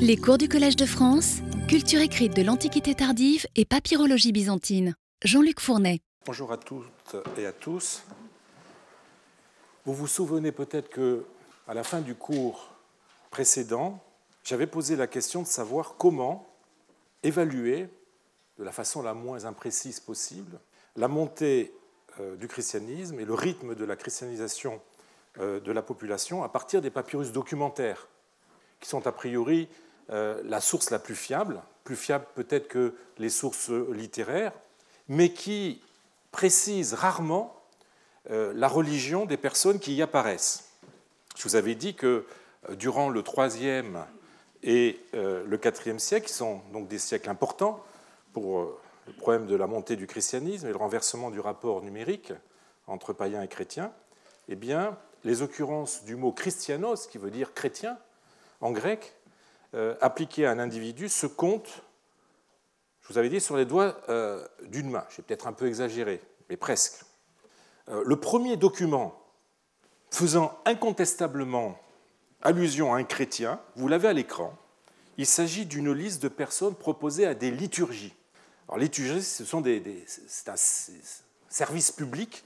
Les cours du Collège de France, culture écrite de l'Antiquité tardive et papyrologie byzantine. Jean-Luc Fournet. Bonjour à toutes et à tous. Vous vous souvenez peut-être que à la fin du cours précédent, j'avais posé la question de savoir comment évaluer de la façon la moins imprécise possible la montée euh, du christianisme et le rythme de la christianisation euh, de la population à partir des papyrus documentaires, qui sont a priori euh, la source la plus fiable, plus fiable peut-être que les sources littéraires, mais qui précisent rarement la religion des personnes qui y apparaissent. Je vous avais dit que durant le IIIe et le IVe siècle, qui sont donc des siècles importants pour le problème de la montée du christianisme et le renversement du rapport numérique entre païens et chrétiens, eh bien, les occurrences du mot christianos, qui veut dire chrétien, en grec, euh, appliqué à un individu, se comptent, je vous avais dit, sur les doigts euh, d'une main. J'ai peut-être un peu exagéré, mais presque. Euh, le premier document faisant incontestablement allusion à un chrétien, vous l'avez à l'écran, il s'agit d'une liste de personnes proposées à des liturgies. Alors, liturgie, ce sont des, c'est un service public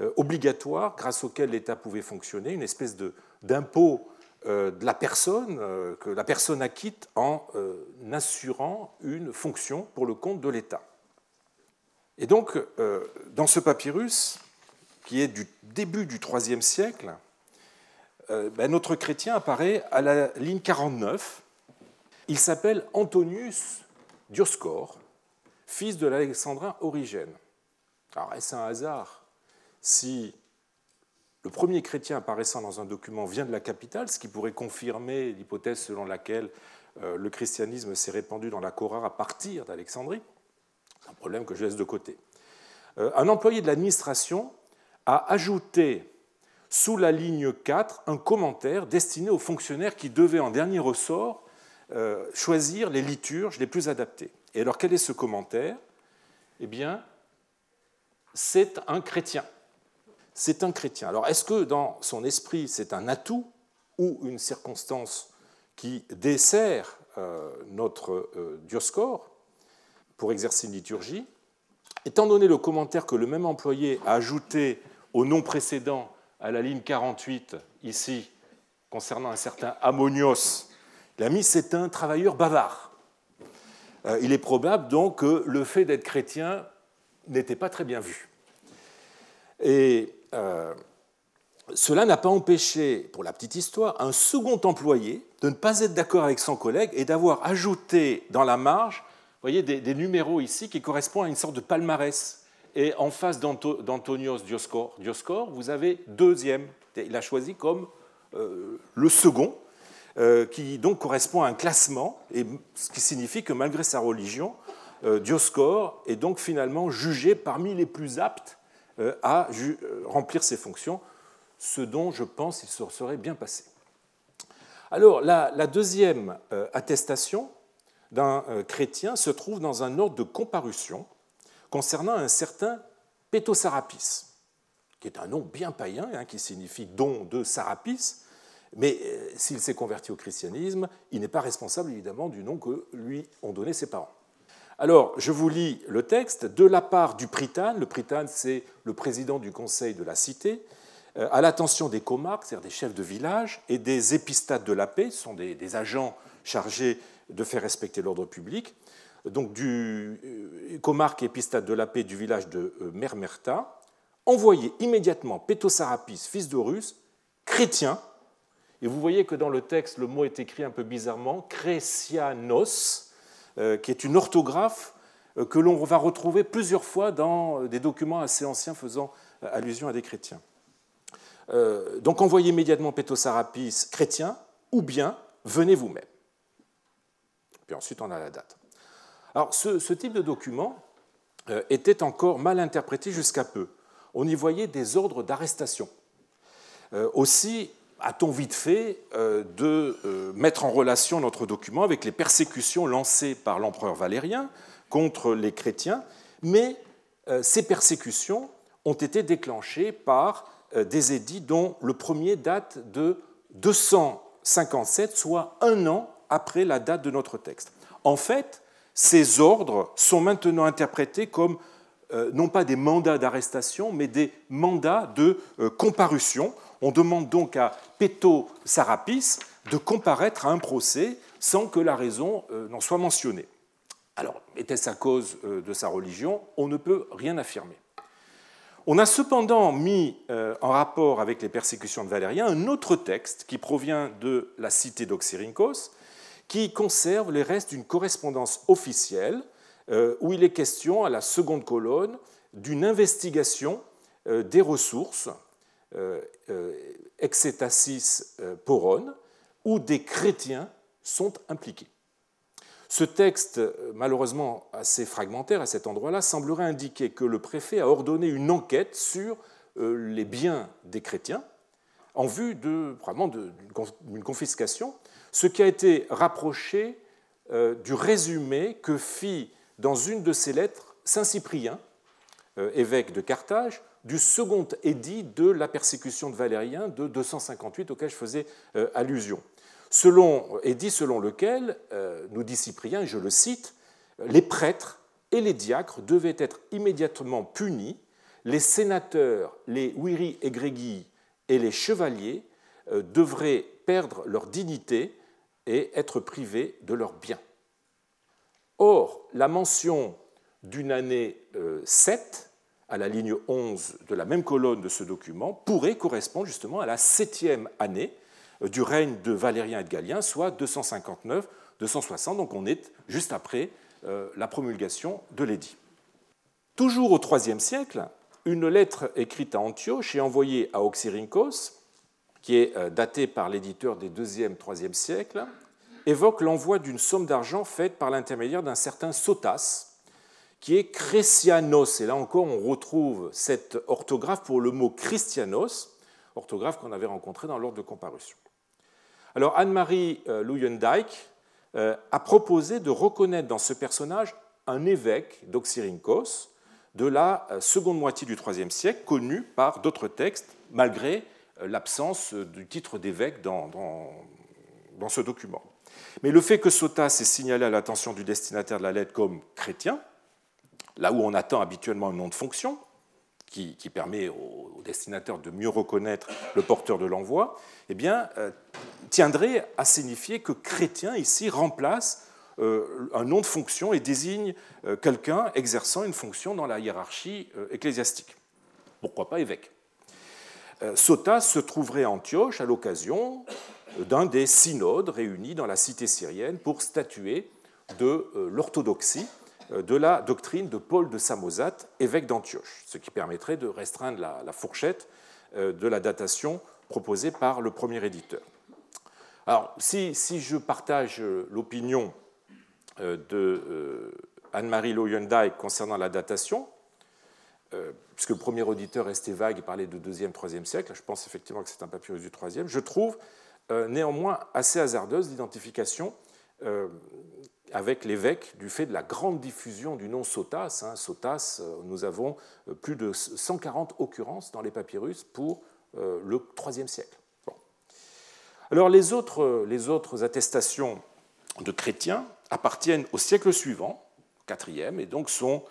euh, obligatoire grâce auquel l'État pouvait fonctionner, une espèce d'impôt de la personne euh, que la personne acquitte en assurant une fonction pour le compte de l'État. Et donc, dans ce papyrus, qui est du début du IIIe siècle, ben, notre chrétien apparaît à la ligne 49. Il s'appelle Antonius Dioscor, fils de l'Alexandrin Origène. Alors, est-ce un hasard si le premier chrétien apparaissant dans un document vient de la capitale, ce qui pourrait confirmer l'hypothèse selon laquelle euh, le christianisme s'est répandu dans la Chorare à partir d'Alexandrie C'est un problème que je laisse de côté. Euh, un employé de l'administration a ajouté sous la ligne 4 un commentaire destiné aux fonctionnaires qui devaient en dernier ressort euh, choisir les liturges les plus adaptés. Et alors quel est ce commentaire? Eh bien, c'est un chrétien. C'est un chrétien. Alors est-ce que dans son esprit c'est un atout ou une circonstance qui dessert euh, notre euh, Dioscore pour exercer une liturgie? Étant donné le commentaire que le même employé a ajouté au nom précédent à la ligne 48, ici, concernant un certain Ammonios, il a mis c'est un travailleur bavard. Euh, il est probable donc que le fait d'être chrétien n'était pas très bien vu. Et euh, cela n'a pas empêché, pour la petite histoire, un second employé de ne pas être d'accord avec son collègue et d'avoir ajouté dans la marge voyez, des, numéros ici qui correspondent à une sorte de palmarès. Et en face d'Antonios Dioscor, vous avez deuxième. Il a choisi comme euh, le second. Euh, qui donc correspond à un classement, et ce qui signifie que malgré sa religion, Dioscore est donc finalement jugé parmi les plus aptes à remplir ses fonctions, ce dont je pense il se serait bien passé. Alors la, deuxième attestation d'un chrétien se trouve dans un ordre de comparution concernant un certain Pétosarapis, qui est un nom bien païen, hein, qui signifie don de Sarapis, mais euh, s'il s'est converti au christianisme, il n'est pas responsable évidemment du nom que lui ont donné ses parents. Alors, je vous lis le texte de la part du prytane. Le prytane, c'est le président du conseil de la cité, euh, à l'attention des comarques, c'est-à-dire des chefs de village, et des épistates de la paix, ce sont des, agents chargés de faire respecter l'ordre public. Donc, du euh, comarque et épistate de la paix du village de Mermerta, envoyez immédiatement Pétosarapis, fils d'Horus, chrétien, et vous voyez que dans le texte, le mot est écrit un peu bizarrement, Crécianos, euh, qui est une orthographe euh, que l'on va retrouver plusieurs fois dans euh, des documents assez anciens faisant allusion à des chrétiens. Donc envoyez immédiatement Pétosarapis chrétien, ou bien venez vous-même. Puis ensuite, on a la date. Alors, ce, ce type de document était encore mal interprété jusqu'à peu. On y voyait des ordres d'arrestation. Aussi, a-t-on vite fait euh, de euh, mettre en relation notre document avec les persécutions lancées par l'empereur Valérien contre les chrétiens, mais euh, ces persécutions ont été déclenchées par des édits dont le premier date de 257, soit un an après la date de notre texte. En fait, ces ordres sont maintenant interprétés comme non pas des mandats d'arrestation, mais des mandats de comparution. On demande donc à Peto Sarapis de comparaître à un procès sans que la raison euh, n'en soit mentionnée. Alors, était-ce à cause de sa religion? On ne peut rien affirmer. On a cependant mis en rapport avec les persécutions de Valérien un autre texte qui provient de la cité d'Oxyrhynchos, qui conserve les restes d'une correspondance officielle euh, où il est question, à la seconde colonne, d'une investigation euh, des ressources, euh, Exetasis poron, où des chrétiens sont impliqués. Ce texte, malheureusement assez fragmentaire à cet endroit-là, semblerait indiquer que le préfet a ordonné une enquête sur les biens des chrétiens en vue de, d'une confiscation, ce qui a été rapproché du résumé que fit dans une de ses lettres Saint Cyprien, euh, évêque de Carthage, du second édit de la persécution de Valérien de 258 auquel je faisais euh, allusion. Selon, édit selon lequel, euh, nous dit Cyprien, je le cite, les prêtres et les diacres devaient être immédiatement punis, les sénateurs, les wiri et grégui et les chevaliers devraient perdre leur dignité et être privés de leurs biens. Or, la mention d'une année 7 euh, à la ligne 11 de la même colonne de ce document pourrait correspondre justement à la septième année euh, du règne de Valérien et de Galien, soit 259-260, donc on est juste après euh, la promulgation de l'édit. Toujours au IIIe siècle, une lettre écrite à Antioche et envoyée à Oxyrhynchos, qui est datée par l'éditeur des 2e, 3e siècles, évoque l'envoi d'une somme d'argent faite par l'intermédiaire d'un certain Sotas, qui est Chrétianos. Et là encore, on retrouve cette orthographe pour le mot Christianos, orthographe qu'on avait rencontrée dans l'ordre de comparution. Alors Anne-Marie euh, Luyendijk euh, a proposé de reconnaître dans ce personnage un évêque d'Oxyrhynchos de la euh, seconde moitié du IIIe siècle, connu par d'autres textes, malgré l'absence du titre d'évêque dans, dans ce document. Mais le fait que Sotas ait signalé à l'attention du destinataire de la lettre comme chrétien, là où on attend habituellement un nom de fonction, qui, permet au, destinataire de mieux reconnaître le porteur de l'envoi, eh bien, euh, tiendrait à signifier que chrétien ici remplace euh, un nom de fonction et désigne euh, quelqu'un exerçant une fonction dans la hiérarchie ecclésiastique. Pourquoi pas évêque? Sotas se trouverait à Antioche à l'occasion d'un des synodes réunis dans la cité syrienne pour statuer de l'orthodoxie de la doctrine de Paul de Samosate, évêque d'Antioche, ce qui permettrait de restreindre la, fourchette euh, de la datation proposée par le premier éditeur. Alors, si, je partage l'opinion de Anne-Marie Loyendijk concernant la datation, puisque le premier auditeur restait vague et parlait de 2e, 3e siècle, je pense effectivement que c'est un papyrus du 3e, je trouve euh, néanmoins assez hasardeuse d'identification euh, avec l'évêque du fait de la grande diffusion du nom Sotas. Hein. Sotas, euh, nous avons plus de 140 occurrences dans les papyrus pour le IIIe siècle. Alors les autres, les autres attestations de chrétiens appartiennent au siècle suivant, IVe, et donc sont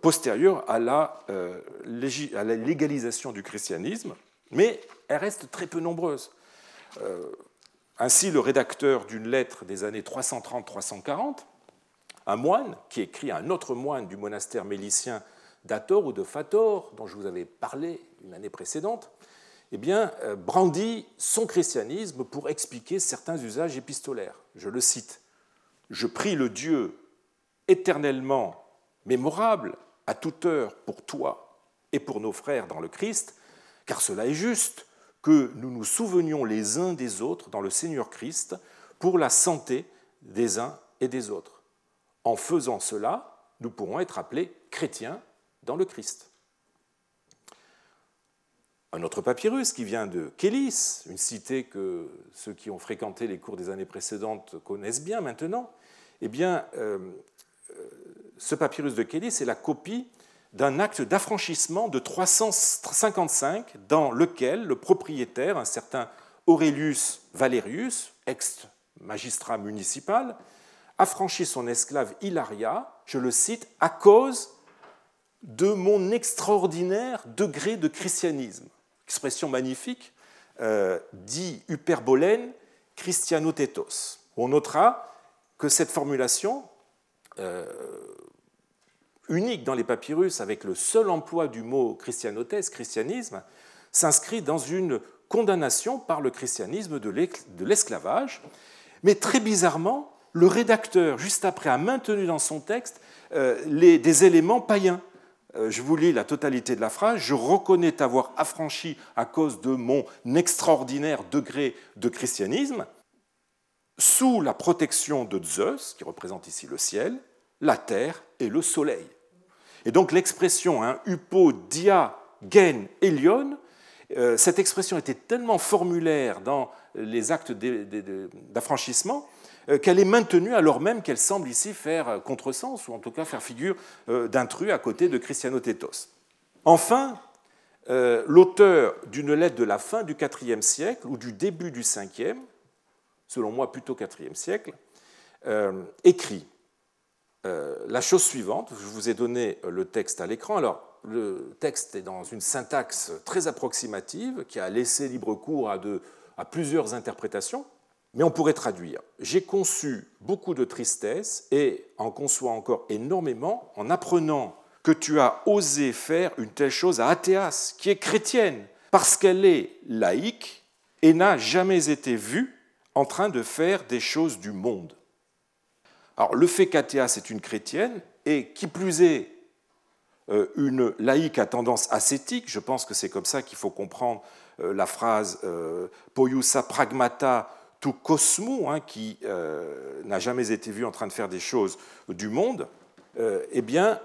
postérieures à la, légalisation du christianisme, mais elles restent très peu nombreuses. Euh, ainsi, le rédacteur d'une lettre des années 330-340, un moine qui écrit à un autre moine du monastère mélicien d'Ator ou de Fator, dont je vous avais parlé une année précédente, eh euh, brandit son christianisme pour expliquer certains usages épistolaires. Je le cite Je prie le Dieu éternellement mémorable à toute heure pour toi et pour nos frères dans le Christ, car cela est juste que nous nous souvenions les uns des autres dans le Seigneur Christ pour la santé des uns et des autres. En faisant cela, nous pourrons être appelés chrétiens dans le Christ. Un autre papyrus qui vient de Kélis, une cité que ceux qui ont fréquenté les cours des années précédentes connaissent bien maintenant, eh bien, euh, euh, ce papyrus de Kélis est la copie d'un acte d'affranchissement de 355 dans lequel le propriétaire, un certain Aurelius Valerius, ex magistrat municipal, affranchit son esclave Hilaria, je le cite, à cause de mon extraordinaire degré de christianisme. Expression magnifique, euh, dit hyperbolène christianotétos. On notera que cette formulation, euh, unique dans les papyrus, avec le seul emploi du mot christianotes, christianisme, s'inscrit dans une condamnation par le christianisme de l'esclavage. Mais très bizarrement, le rédacteur, juste après, a maintenu dans son texte euh, des éléments païens. Euh, je vous lis la totalité de la phrase. Je reconnais t'avoir affranchi à cause de mon extraordinaire degré de christianisme, sous la protection de Zeus, qui représente ici le ciel, la terre et le soleil. Et donc l'expression hein, upo, dia, gen, elion, euh, cette expression était tellement formulaire dans les actes d'affranchissement euh, qu'elle est maintenue alors même qu'elle semble ici faire contresens, ou en tout cas faire figure euh, d'intrus à côté de Christiano Tétos. Enfin, l'auteur d'une lettre de la fin du IVe siècle ou du début du Ve, selon moi plutôt IVe siècle, écrit la chose suivante. Je vous ai donné le texte à l'écran. Alors, le texte est dans une syntaxe très approximative qui a laissé libre cours à, à plusieurs interprétations, mais on pourrait traduire J'ai conçu beaucoup de tristesse et en conçois encore énormément en apprenant que tu as osé faire une telle chose à Athéas, qui est chrétienne, parce qu'elle est laïque et n'a jamais été vue en train de faire des choses du monde. Alors le fait qu'Athéas est une chrétienne, et qui plus est euh, une laïque à tendance ascétique, je pense que c'est comme ça qu'il faut comprendre euh, la phrase euh, poiusa pragmata tu cosmo, hein, qui n'a jamais été vue en train de faire des choses du monde, eh bien,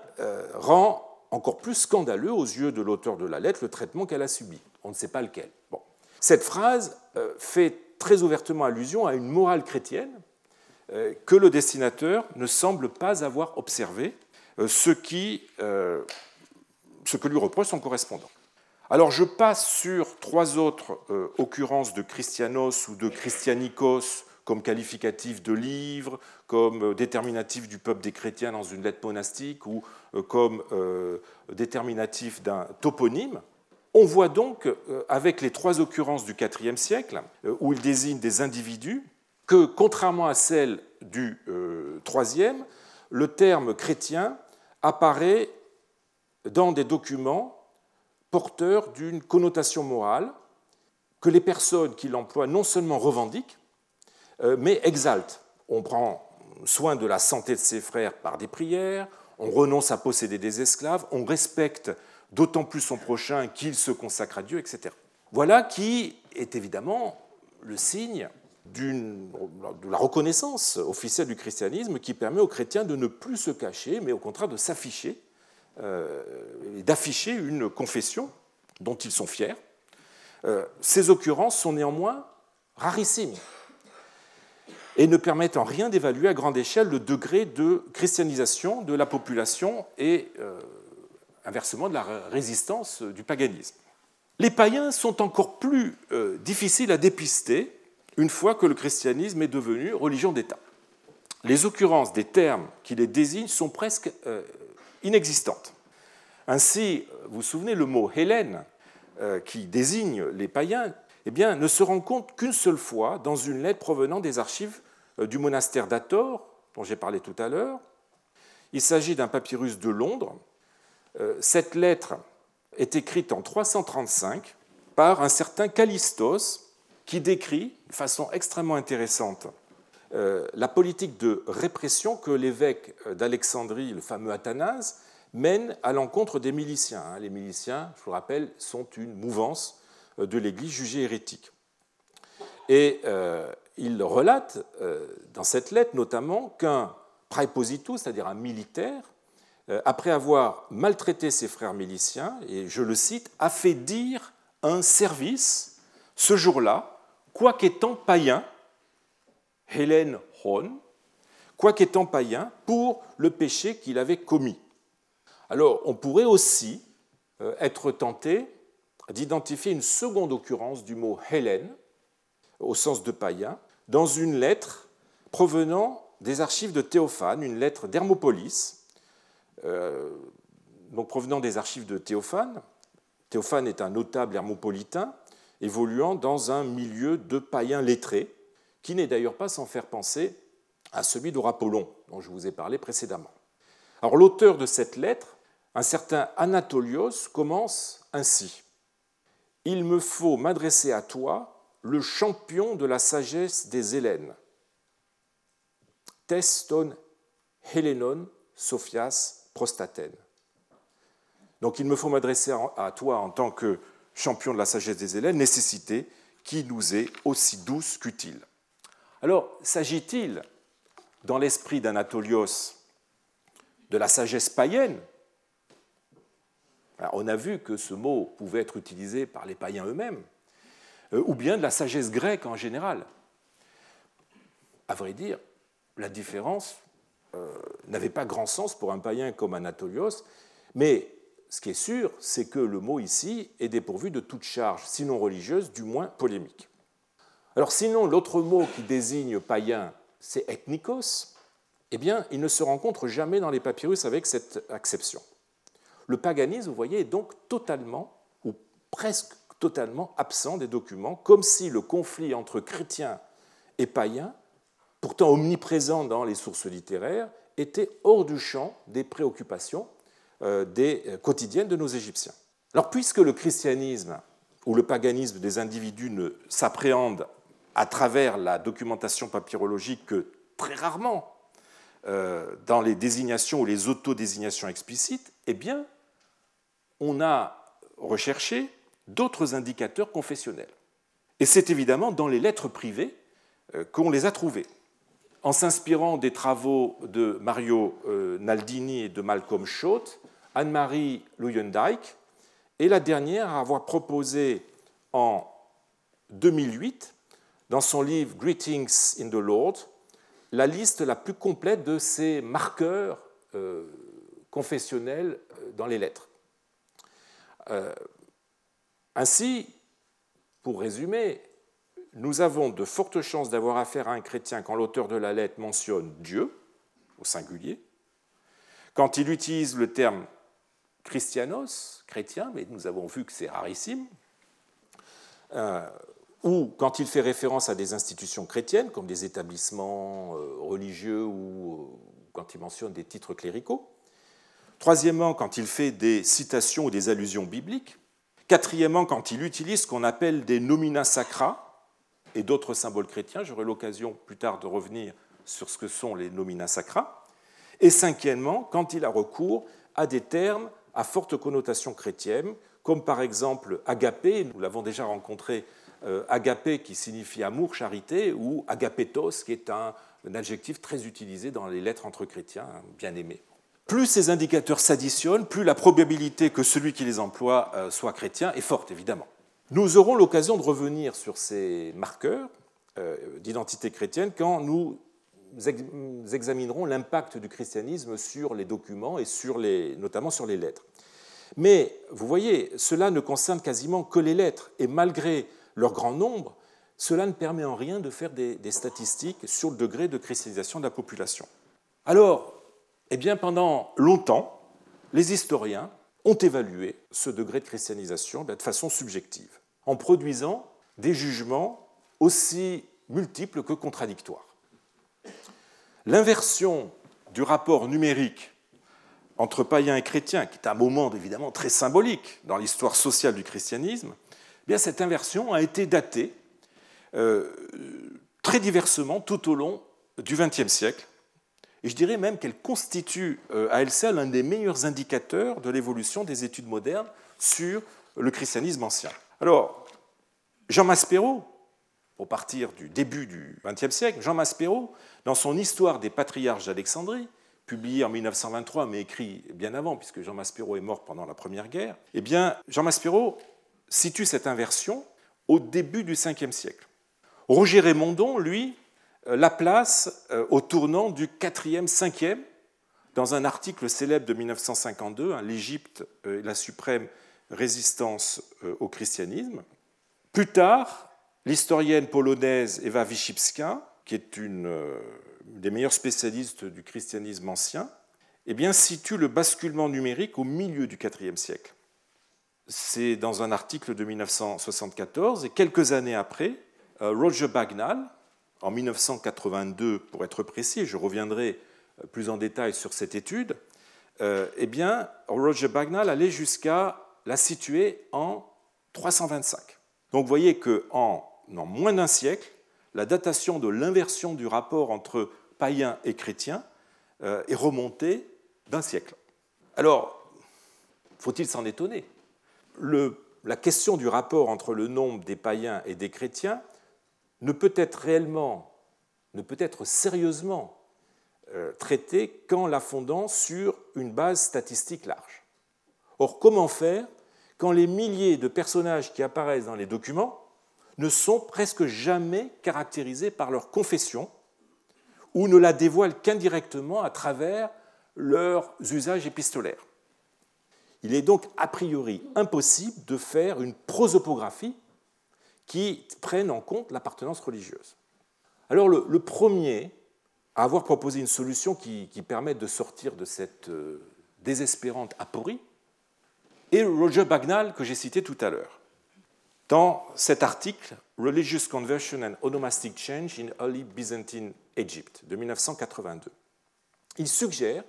rend encore plus scandaleux aux yeux de l'auteur de la lettre le traitement qu'elle a subi. On ne sait pas lequel. Bon. Cette phrase fait très ouvertement allusion à une morale chrétienne que le destinateur ne semble pas avoir observée euh, euh, ce que lui reproche son correspondant. Alors je passe sur trois autres euh, occurrences de Christianos ou de Christianikos comme qualificatif de livre, comme déterminatif du peuple des chrétiens dans une lettre monastique ou comme déterminatif d'un toponyme. On voit donc, avec les trois occurrences du IVe siècle, où il désigne des individus, que contrairement à celles du IIIe, le terme chrétien apparaît dans des documents porteurs d'une connotation morale que les personnes qui l'emploient non seulement revendiquent, euh, mais exaltent. On prend soin de la santé de ses frères par des prières, on renonce à posséder des esclaves, on respecte d'autant plus son prochain qu'il se consacre à Dieu, etc. Voilà qui est évidemment le signe de la reconnaissance officielle du christianisme qui permet aux chrétiens de ne plus se cacher, mais au contraire de s'afficher, euh, et d'afficher une confession dont ils sont fiers. Euh, ces occurrences sont néanmoins rarissimes et ne permettent en rien d'évaluer à grande échelle le degré de christianisation de la population et euh, inversement de la résistance du paganisme. Les païens sont encore plus difficiles à dépister une fois que le christianisme est devenu religion d'État. Les occurrences des termes qui les désignent sont presque euh, inexistantes. Ainsi, vous vous souvenez, le mot Hélène, euh, qui désigne les païens, eh bien, ne se rencontre qu'une seule fois dans une lettre provenant des archives euh, du monastère d'Ator, dont j'ai parlé tout à l'heure. Il s'agit d'un papyrus de Londres. Cette lettre est écrite en 335 par un certain Callistos, qui décrit de façon extrêmement intéressante euh, la politique de répression que l'évêque d'Alexandrie, le fameux Athanase, mène à l'encontre des miliciens. Hein. Les miliciens, je vous rappelle, sont une mouvance euh, de l'Église jugée hérétique. Et euh, il relate dans cette lettre notamment qu'un praepositus, c'est-à-dire un militaire, après avoir maltraité ses frères miliciens, et je le cite, a fait dire un service ce jour-là quoiqu'étant païen, Hélène Horn, quoiqu'étant païen, pour le péché qu'il avait commis. Alors, on pourrait aussi euh, être tenté d'identifier une seconde occurrence du mot Hélène, au sens de païen, dans une lettre provenant des archives de Théophane, une lettre d'Hermopolis, euh, donc provenant des archives de Théophane. Théophane est un notable hermopolitain évoluant dans un milieu de païens lettrés, qui n'est d'ailleurs pas sans faire penser à celui d'Orapollon, dont je vous ai parlé précédemment. Alors l'auteur de cette lettre, un certain Anatolios, commence ainsi. Il me faut m'adresser à toi, le champion de la sagesse des Hélènes. Teston Hélénon Sophias Prostatène. Donc il me faut m'adresser à toi en tant que champion de la sagesse des Hélènes, nécessité qui nous est aussi douce qu'utile. Alors, s'agit-il, dans l'esprit d'Anatolios, de la sagesse païenne? On a vu que ce mot pouvait être utilisé par les païens eux-mêmes, euh, ou bien de la sagesse grecque en général. À vrai dire, la différence euh, n'avait pas grand sens pour un païen comme Anatolios, mais ce qui est sûr, c'est que le mot ici est dépourvu de toute charge, sinon religieuse, du moins polémique. Alors sinon, l'autre mot qui désigne païen, c'est ethnikos, eh bien, il ne se rencontre jamais dans les papyrus avec cette acception. Le paganisme, vous voyez, est donc totalement, ou presque totalement absent des documents, comme si le conflit entre chrétiens et païens, pourtant omniprésent dans les sources littéraires, était hors du champ des préoccupations des, euh, quotidiennes de nos Égyptiens. Alors, puisque le christianisme ou le paganisme des individus ne s'appréhendent à travers la documentation papyrologique que très rarement euh, dans les désignations ou les autodésignations explicites, eh bien, on a recherché d'autres indicateurs confessionnels. Et c'est évidemment dans les lettres privées qu'on les a trouvés en s'inspirant des travaux de Mario euh, Naldini et de Malcolm Schott, Anne-Marie Luyendijk est la dernière à avoir proposé en 2008, dans son livre Greetings in the Lord, la liste la plus complète de ces marqueurs euh, confessionnels euh, dans les lettres. ainsi, pour résumer, nous avons de fortes chances d'avoir affaire à un chrétien quand l'auteur de la lettre mentionne Dieu, au singulier, quand il utilise le terme christianos, chrétien, mais nous avons vu que c'est rarissime, euh, ou quand il fait référence à des institutions chrétiennes, comme des établissements euh, religieux ou euh, quand il mentionne des titres cléricaux. Troisièmement, quand il fait des citations ou des allusions bibliques. Quatrièmement, quand il utilise ce qu'on appelle des nomina sacra, et d'autres symboles chrétiens. J'aurai l'occasion plus tard de revenir sur ce que sont les nomina sacra. Et cinquièmement, quand il a recours à des termes à forte connotation chrétienne, comme par exemple agapé, nous l'avons déjà rencontré, euh, agapé qui signifie amour, charité, ou agapetos qui est un, adjectif très utilisé dans les lettres entre chrétiens, bien aimé. Plus ces indicateurs s'additionnent, plus la probabilité que celui qui les emploie euh, soit chrétien est forte, évidemment. Nous aurons l'occasion de revenir sur ces marqueurs euh, d'identité chrétienne quand nous examinerons l'impact du christianisme sur les documents et notamment sur les lettres. Mais vous voyez, cela ne concerne quasiment que les lettres, et malgré leur grand nombre, cela ne permet en rien de faire des, des statistiques sur le degré de christianisation de la population. Alors, eh pendant longtemps, les historiens ont évalué ce degré de christianisation de façon subjective, en produisant des jugements aussi multiples que contradictoires. L'inversion du rapport numérique entre païens et chrétiens, qui est un moment évidemment très symbolique dans l'histoire sociale du christianisme, eh cette inversion a été datée euh, très diversement tout au long du XXe siècle, et je dirais même qu'elle constitue euh, à elle seule un des meilleurs indicateurs de l'évolution des études modernes sur le christianisme ancien. Alors, Jean Maspero, pour partir du début du XXe siècle, Jean Maspero, dans son Histoire des patriarches d'Alexandrie, publié en 1923, mais écrit bien avant, puisque Jean Maspero est mort pendant la Première Guerre, eh bien, Jean Maspero situe cette inversion au début du Ve siècle. Roger Raymondon, lui, euh, la place euh, au tournant du 4e, 5e, dans un article célèbre de 1952, hein, L'Égypte et la suprême résistance euh, au christianisme. Plus tard, l'historienne polonaise Eva Wyszybska qui est une, des meilleurs spécialistes du christianisme ancien, eh bien, situe le basculement numérique au milieu du IVe siècle. C'est dans un article de 1974, et quelques années après, Roger Bagnall, en 1982 pour être précis, je reviendrai plus en détail sur cette étude, euh, eh bien, Roger Bagnall allait jusqu'à la situer en 325. Donc vous voyez qu'en en moins d'un siècle, la datation de l'inversion du rapport entre païens et chrétiens euh, est remontée d'un siècle. Alors, faut-il s'en étonner? La question du rapport entre le nombre des païens et des chrétiens ne peut être réellement, ne peut être sérieusement euh, traité qu'en la fondant sur une base statistique large. Or, comment faire quand les milliers de personnages qui apparaissent dans les documents ne sont presque jamais caractérisés par leur confession ou ne la dévoilent qu'indirectement à travers leurs usages épistolaires Il est donc a priori impossible de faire une prosopographie qui prenne en compte l'appartenance religieuse. Alors le, premier à avoir proposé une solution qui, permette de sortir de cette euh, désespérante aporie et Roger Bagnall que j'ai cité tout à l'heure. Dans cet article, Religious Conversion and Onomastic Change in Early Byzantine Egypt de 1982, il suggère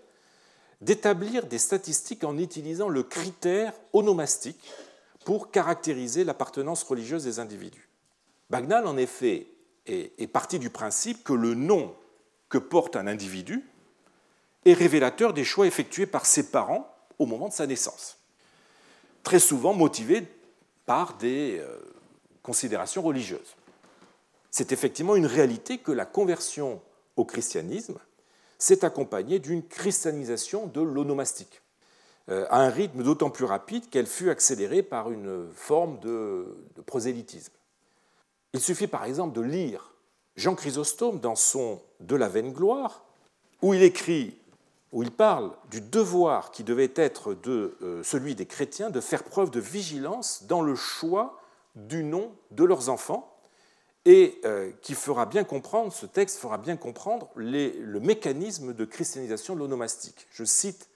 d'établir des statistiques en utilisant le critère onomastique pour caractériser l'appartenance religieuse des individus. Bagnall, en effet, est parti du principe que le nom que porte un individu est révélateur des choix effectués par ses parents au moment de sa naissance, très souvent motivés par des euh, considérations religieuses. C'est effectivement une réalité que la conversion au christianisme s'est accompagnée d'une christianisation de l'onomastique, euh, à un rythme d'autant plus rapide qu'elle fut accélérée par une forme de prosélytisme. Il suffit par exemple de lire Jean Chrysostome, dans son De la vaine gloire, où il écrit, où il parle du devoir qui devait être de euh, celui des chrétiens de faire preuve de vigilance dans le choix du nom de leurs enfants, et euh, qui fera bien comprendre, ce texte fera bien comprendre le mécanisme de christianisation de l'onomastique. Je cite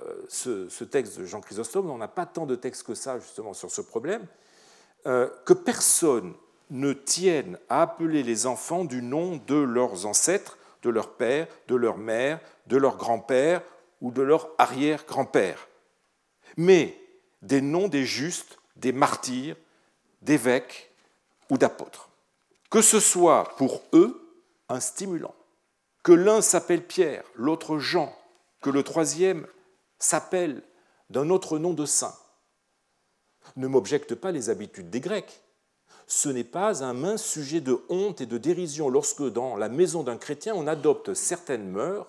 euh, ce, texte de Jean Chrysostome, on n'a pas tant de textes que ça justement sur ce problème, que personne ne tiennent à appeler les enfants du nom de leurs ancêtres, de leur père, de leur mère, de leur grand-père ou de leur arrière-grand-père, mais des noms des justes, des martyrs, d'évêques ou d'apôtres. Que ce soit pour eux un stimulant, que l'un s'appelle Pierre, l'autre Jean, que le troisième s'appelle d'un autre nom de saint. Ne m'objecte pas les habitudes des Grecs ce n'est pas un mince sujet de honte et de dérision lorsque dans la maison d'un chrétien on adopte certaines mœurs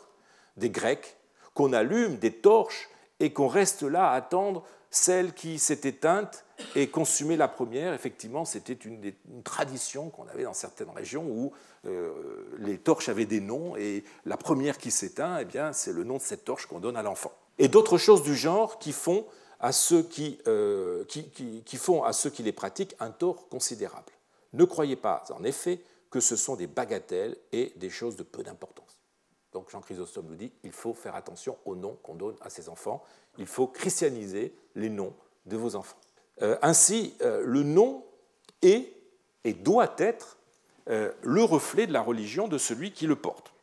des Grecs, qu'on allume des torches et qu'on reste là à attendre celle qui s'est éteinte et consumée la première. Effectivement, c'était une, tradition qu'on avait dans certaines régions où euh, les torches avaient des noms et la première qui s'éteint, eh bien, c'est le nom de cette torche qu'on donne à l'enfant. Et d'autres choses du genre qui font à ceux euh, qui, qui, font à ceux qui les pratiquent un tort considérable. Ne croyez pas, en effet, que ce sont des bagatelles et des choses de peu d'importance. Donc Jean Chrysostome nous dit il faut faire attention aux noms qu'on donne à ses enfants, il faut christianiser les noms de vos enfants. Euh, ainsi, euh, le nom est et doit être le reflet de la religion de celui qui le porte.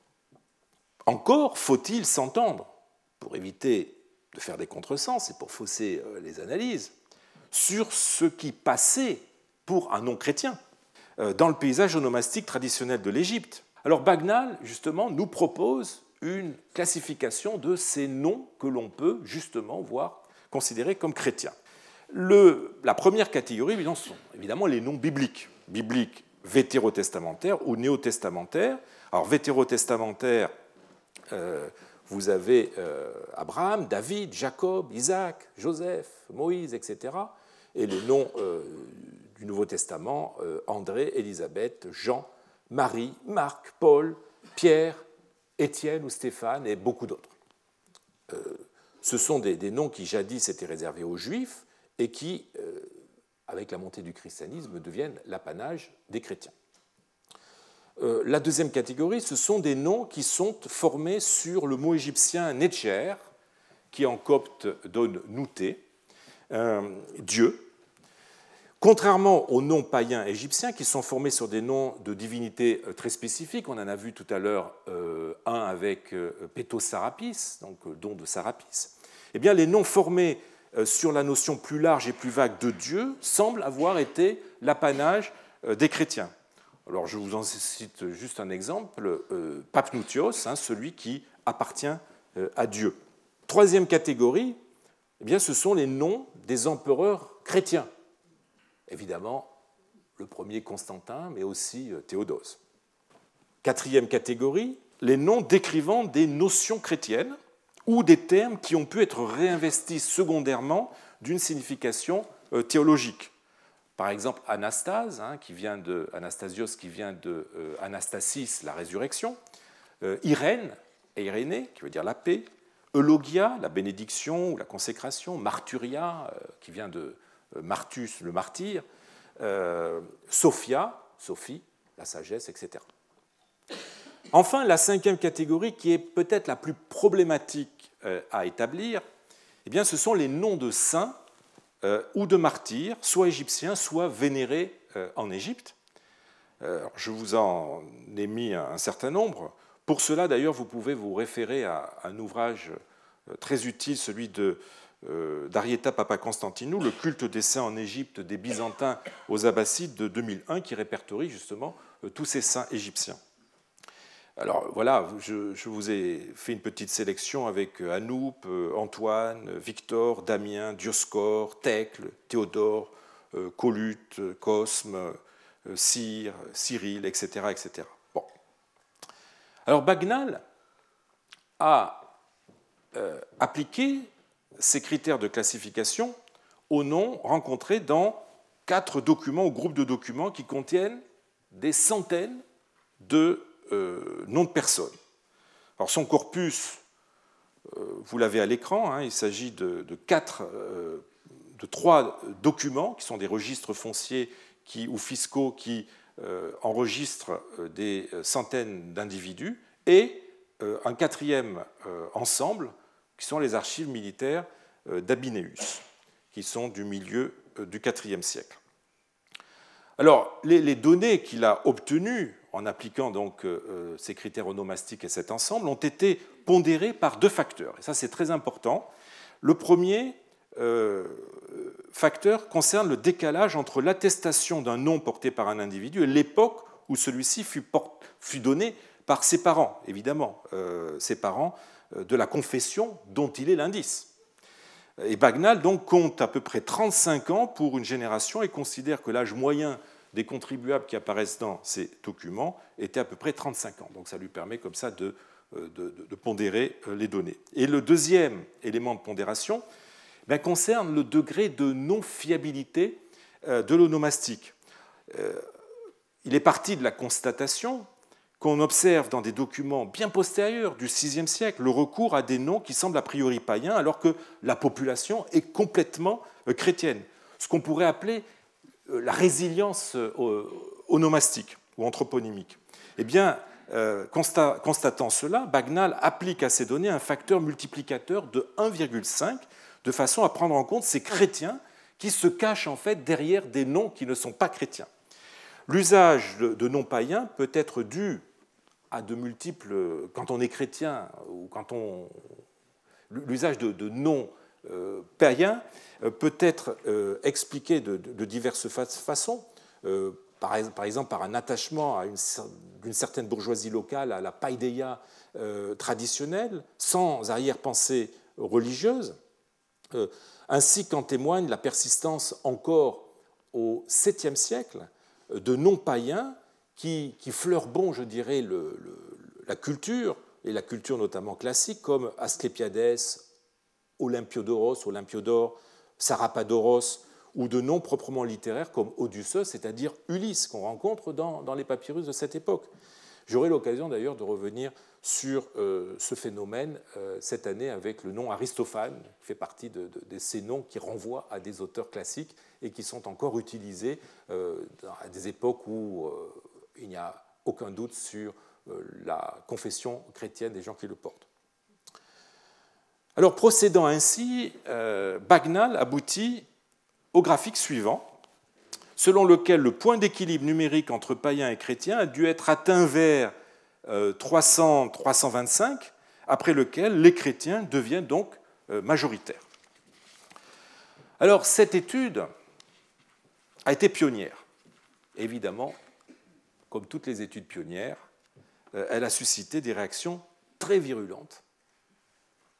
Encore faut-il s'entendre, pour éviter de faire des contresens et pour fausser euh, les analyses, sur ce qui passait pour un non-chrétien euh, dans le paysage onomastique traditionnel de l'Égypte. Alors Bagnal, justement, nous propose une classification de ces noms que l'on peut justement voir considérés comme chrétiens. La première catégorie, évidemment, sont évidemment les noms bibliques, bibliques vétérotestamentaires ou néotestamentaires. Alors vétérotestamentaires, euh, vous avez euh, Abraham, David, Jacob, Isaac, Joseph, Moïse, etc. Et les noms euh, du Nouveau Testament, André, Élisabeth, Jean, Marie, Marc, Paul, Pierre, Étienne ou Stéphane et beaucoup d'autres. ce sont des, noms qui jadis étaient réservés aux Juifs et qui, avec la montée du christianisme, deviennent l'apanage des chrétiens. euh, la deuxième catégorie, ce sont des noms qui sont formés sur le mot égyptien Netcher, qui en copte donne Nouté, euh, Dieu. Contrairement aux noms païens égyptiens qui sont formés sur des noms de divinités euh, très spécifiques, on en a vu tout à l'heure un avec Sarapis, donc don de Sarapis, eh bien, les noms formés sur la notion plus large et plus vague de Dieu semblent avoir été l'apanage des chrétiens. Je vous en cite juste un exemple, euh, Papnoutios, hein, celui qui appartient euh, à Dieu. Troisième catégorie, eh bien, ce sont les noms des empereurs chrétiens. Évidemment, le premier Constantin, mais aussi euh, Théodose. Quatrième catégorie, les noms décrivant des notions chrétiennes ou des termes qui ont pu être réinvestis secondairement d'une signification théologique. Par exemple, Anastase, hein, qui vient de, Anastasios, qui vient de euh, Anastasis, la résurrection. Euh, Irène, Irénée, qui veut dire la paix. Eulogia, la bénédiction ou la consécration. Marturia, euh, qui vient de Martus, le martyr. Sophia, Sophie, la sagesse, etc. Enfin, la cinquième catégorie, qui est peut-être la plus problématique à établir, eh bien, ce sont les noms de saints euh, ou de martyrs, soit égyptiens, soit vénérés euh, en Égypte. Euh, je vous en ai mis un certain nombre. Pour cela, d'ailleurs, vous pouvez vous référer à un ouvrage très utile, celui de d'Arieta Papaconstantinou, Le culte des saints en Égypte des Byzantins aux Abbassides de 2001, qui répertorie justement tous ces saints égyptiens. Alors voilà, je, vous ai fait une petite sélection avec euh, Anoup, euh, Antoine, Victor, Damien, Dioscore, Thècle, Théodore, euh, Colute, Cosme, Cyr, Cyril, etc. etc. Alors Bagnal a appliqué ces critères de classification aux noms rencontrés dans quatre documents ou groupes de documents qui contiennent des centaines de euh, nom de personne. Alors son corpus, euh, vous l'avez à l'écran, hein, il s'agit euh, de trois documents qui sont des registres fonciers ou fiscaux qui enregistrent des centaines d'individus, et un quatrième ensemble qui sont les archives militaires d'Abinéus, qui sont du milieu du IVe siècle. Alors, les, données qu'il a obtenues en appliquant donc euh, euh, ces critères onomastiques et cet ensemble, ont été pondérés par deux facteurs. Et ça, c'est très important. Le premier euh, facteur concerne le décalage entre l'attestation d'un nom porté par un individu et l'époque où celui-ci fut, donné par ses parents, évidemment, ses parents de la confession dont il est l'indice. Et Bagnal donc compte à peu près 35 ans pour une génération et considère que l'âge moyen des contribuables qui apparaissent dans ces documents était à peu près 35 ans. Donc ça lui permet comme ça de, euh, pondérer euh, les données. Et le deuxième élément de pondération ben, concerne le degré de non-fiabilité euh, de l'onomastique. Il est parti de la constatation qu'on observe dans des documents bien postérieurs du VIe siècle le recours à des noms qui semblent a priori païens alors que la population est complètement chrétienne. Ce qu'on pourrait appeler euh, la résilience euh, onomastique ou anthroponymique Eh bien, euh, constatant cela, Bagnal applique à ces données un facteur multiplicateur de 1,5 de façon à prendre en compte ces chrétiens qui se cachent en fait derrière des noms qui ne sont pas chrétiens. L'usage de noms païens peut être dû à de multiples, quand on est chrétien ou quand on, l'usage de, noms païens euh, peut être euh, expliqué de, diverses façons, euh, par, exemple par un attachement à une, certaine bourgeoisie locale à la païdéia traditionnelle, sans arrière-pensée religieuse, ainsi qu'en témoigne la persistance encore au 7e siècle de non-païens qui, qui fleurent bon, je dirais, la culture, et la culture notamment classique, comme Asclépiades, Olympiodoros, Olympiodore, Sarapadoros ou de noms proprement littéraires comme Odysseus, c'est-à-dire Ulysse, qu'on rencontre dans, les papyrus de cette époque. J'aurai l'occasion d'ailleurs de revenir sur euh, ce phénomène euh, cette année avec le nom Aristophane, qui fait partie de, ces noms qui renvoient à des auteurs classiques et qui sont encore utilisés euh, à des époques où il n'y a aucun doute sur la confession chrétienne des gens qui le portent. Alors, procédant ainsi, Bagnal aboutit au graphique suivant, selon lequel le point d'équilibre numérique entre païens et chrétiens a dû être atteint vers 300-325, euh, après lequel les chrétiens deviennent donc euh, majoritaires. Alors cette étude a été pionnière. Évidemment, comme toutes les études pionnières, euh, elle a suscité des réactions très virulentes,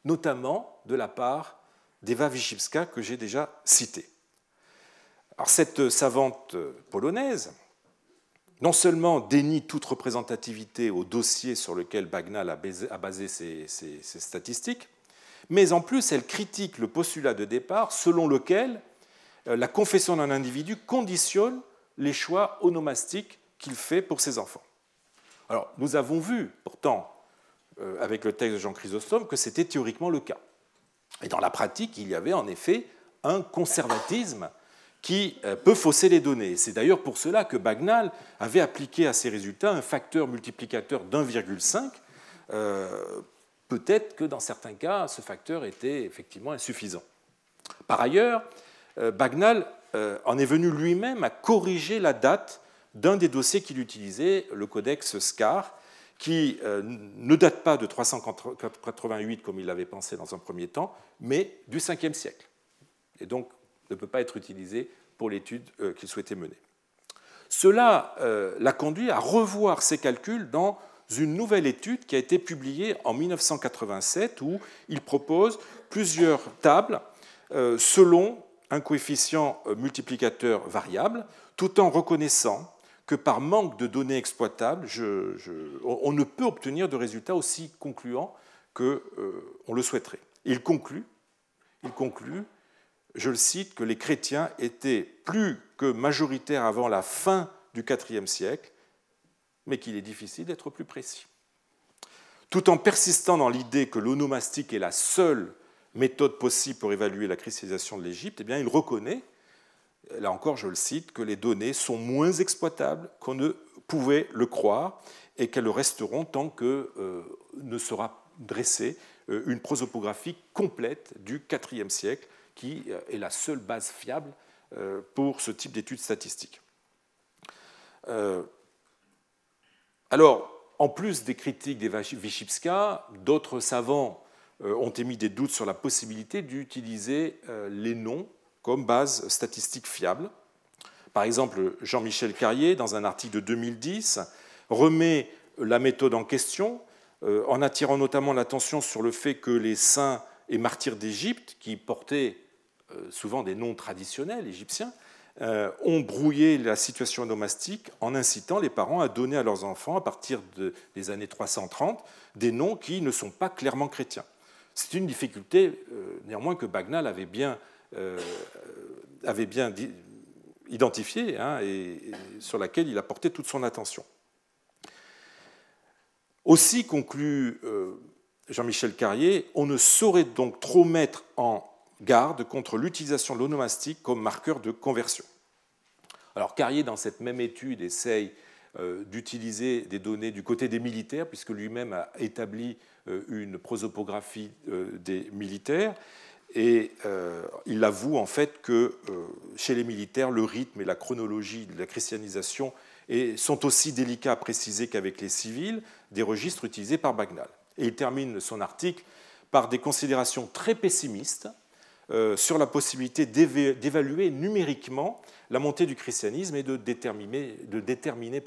notamment de la part d'Eva Wyszybska que j'ai déjà citée. Cette savante polonaise non seulement dénie toute représentativité au dossier sur lequel Bagnal a basé ses, statistiques, mais en plus elle critique le postulat de départ selon lequel euh, la confession d'un individu conditionne les choix onomastiques qu'il fait pour ses enfants. Alors, nous avons vu, pourtant, euh, avec le texte de Jean Chrysostome, que c'était théoriquement le cas. Et dans la pratique, il y avait en effet un conservatisme qui euh, peut fausser les données. C'est d'ailleurs pour cela que Bagnal avait appliqué à ces résultats un facteur multiplicateur d'1,5. Euh, peut-être que dans certains cas, ce facteur était effectivement insuffisant. Par ailleurs, Bagnal en est venu lui-même à corriger la date d'un des dossiers qu'il utilisait, le codex SCAR, qui ne date pas de 388 comme il l'avait pensé dans un premier temps, mais du 5e siècle. Et donc ne peut pas être utilisé pour l'étude euh, qu'il souhaitait mener. Cela euh, l'a conduit à revoir ses calculs dans une nouvelle étude qui a été publiée en 1987 où il propose plusieurs tables euh, selon un coefficient multiplicateur variable, tout en reconnaissant que par manque de données exploitables, on ne peut obtenir de résultats aussi concluants qu'on le souhaiterait. Il conclut, il conclut je le cite, que les chrétiens étaient plus que majoritaires avant la fin du IVe siècle, mais qu'il est difficile d'être plus précis. Tout en persistant dans l'idée que l'onomastique est la seule méthode possible pour évaluer la christianisation de l'Égypte, eh il reconnaît, là encore je le cite, que les données sont moins exploitables qu'on ne pouvait le croire et qu'elles le resteront tant que euh, ne sera dressée euh, une prosopographie complète du IVe siècle qui euh, est la seule base fiable pour ce type d'études statistiques. Alors, en plus des critiques des Vyshipska, d'autres savants ont émis des doutes sur la possibilité d'utiliser les noms comme base statistique fiable. Par exemple, Jean-Michel Carrier, dans un article de 2010, remet la méthode en question en attirant notamment l'attention sur le fait que les saints et martyrs d'Égypte, qui portaient euh, souvent des noms traditionnels égyptiens, euh, ont brouillé la situation nomastique en incitant les parents à donner à leurs enfants, à partir des années 330, des noms qui ne sont pas clairement chrétiens. C'est une difficulté, euh, néanmoins, que Bagnal avait bien, avait bien identifiée hein, et, sur laquelle il a porté toute son attention. Aussi, conclut Jean-Michel Carrier, on ne saurait donc trop mettre en garde contre l'utilisation de l'onomastique comme marqueur de conversion. Alors Carrier, dans cette même étude, essaye euh, d'utiliser des données du côté des militaires, puisque lui-même a établi euh, une prosopographie euh, des militaires, et il avoue en fait que chez les militaires, le rythme et la chronologie de la christianisation sont aussi délicats à préciser qu'avec les civils, des registres utilisés par Bagnal. Et il termine son article par des considérations très pessimistes euh, sur la possibilité d'évaluer numériquement la montée du christianisme et de déterminer,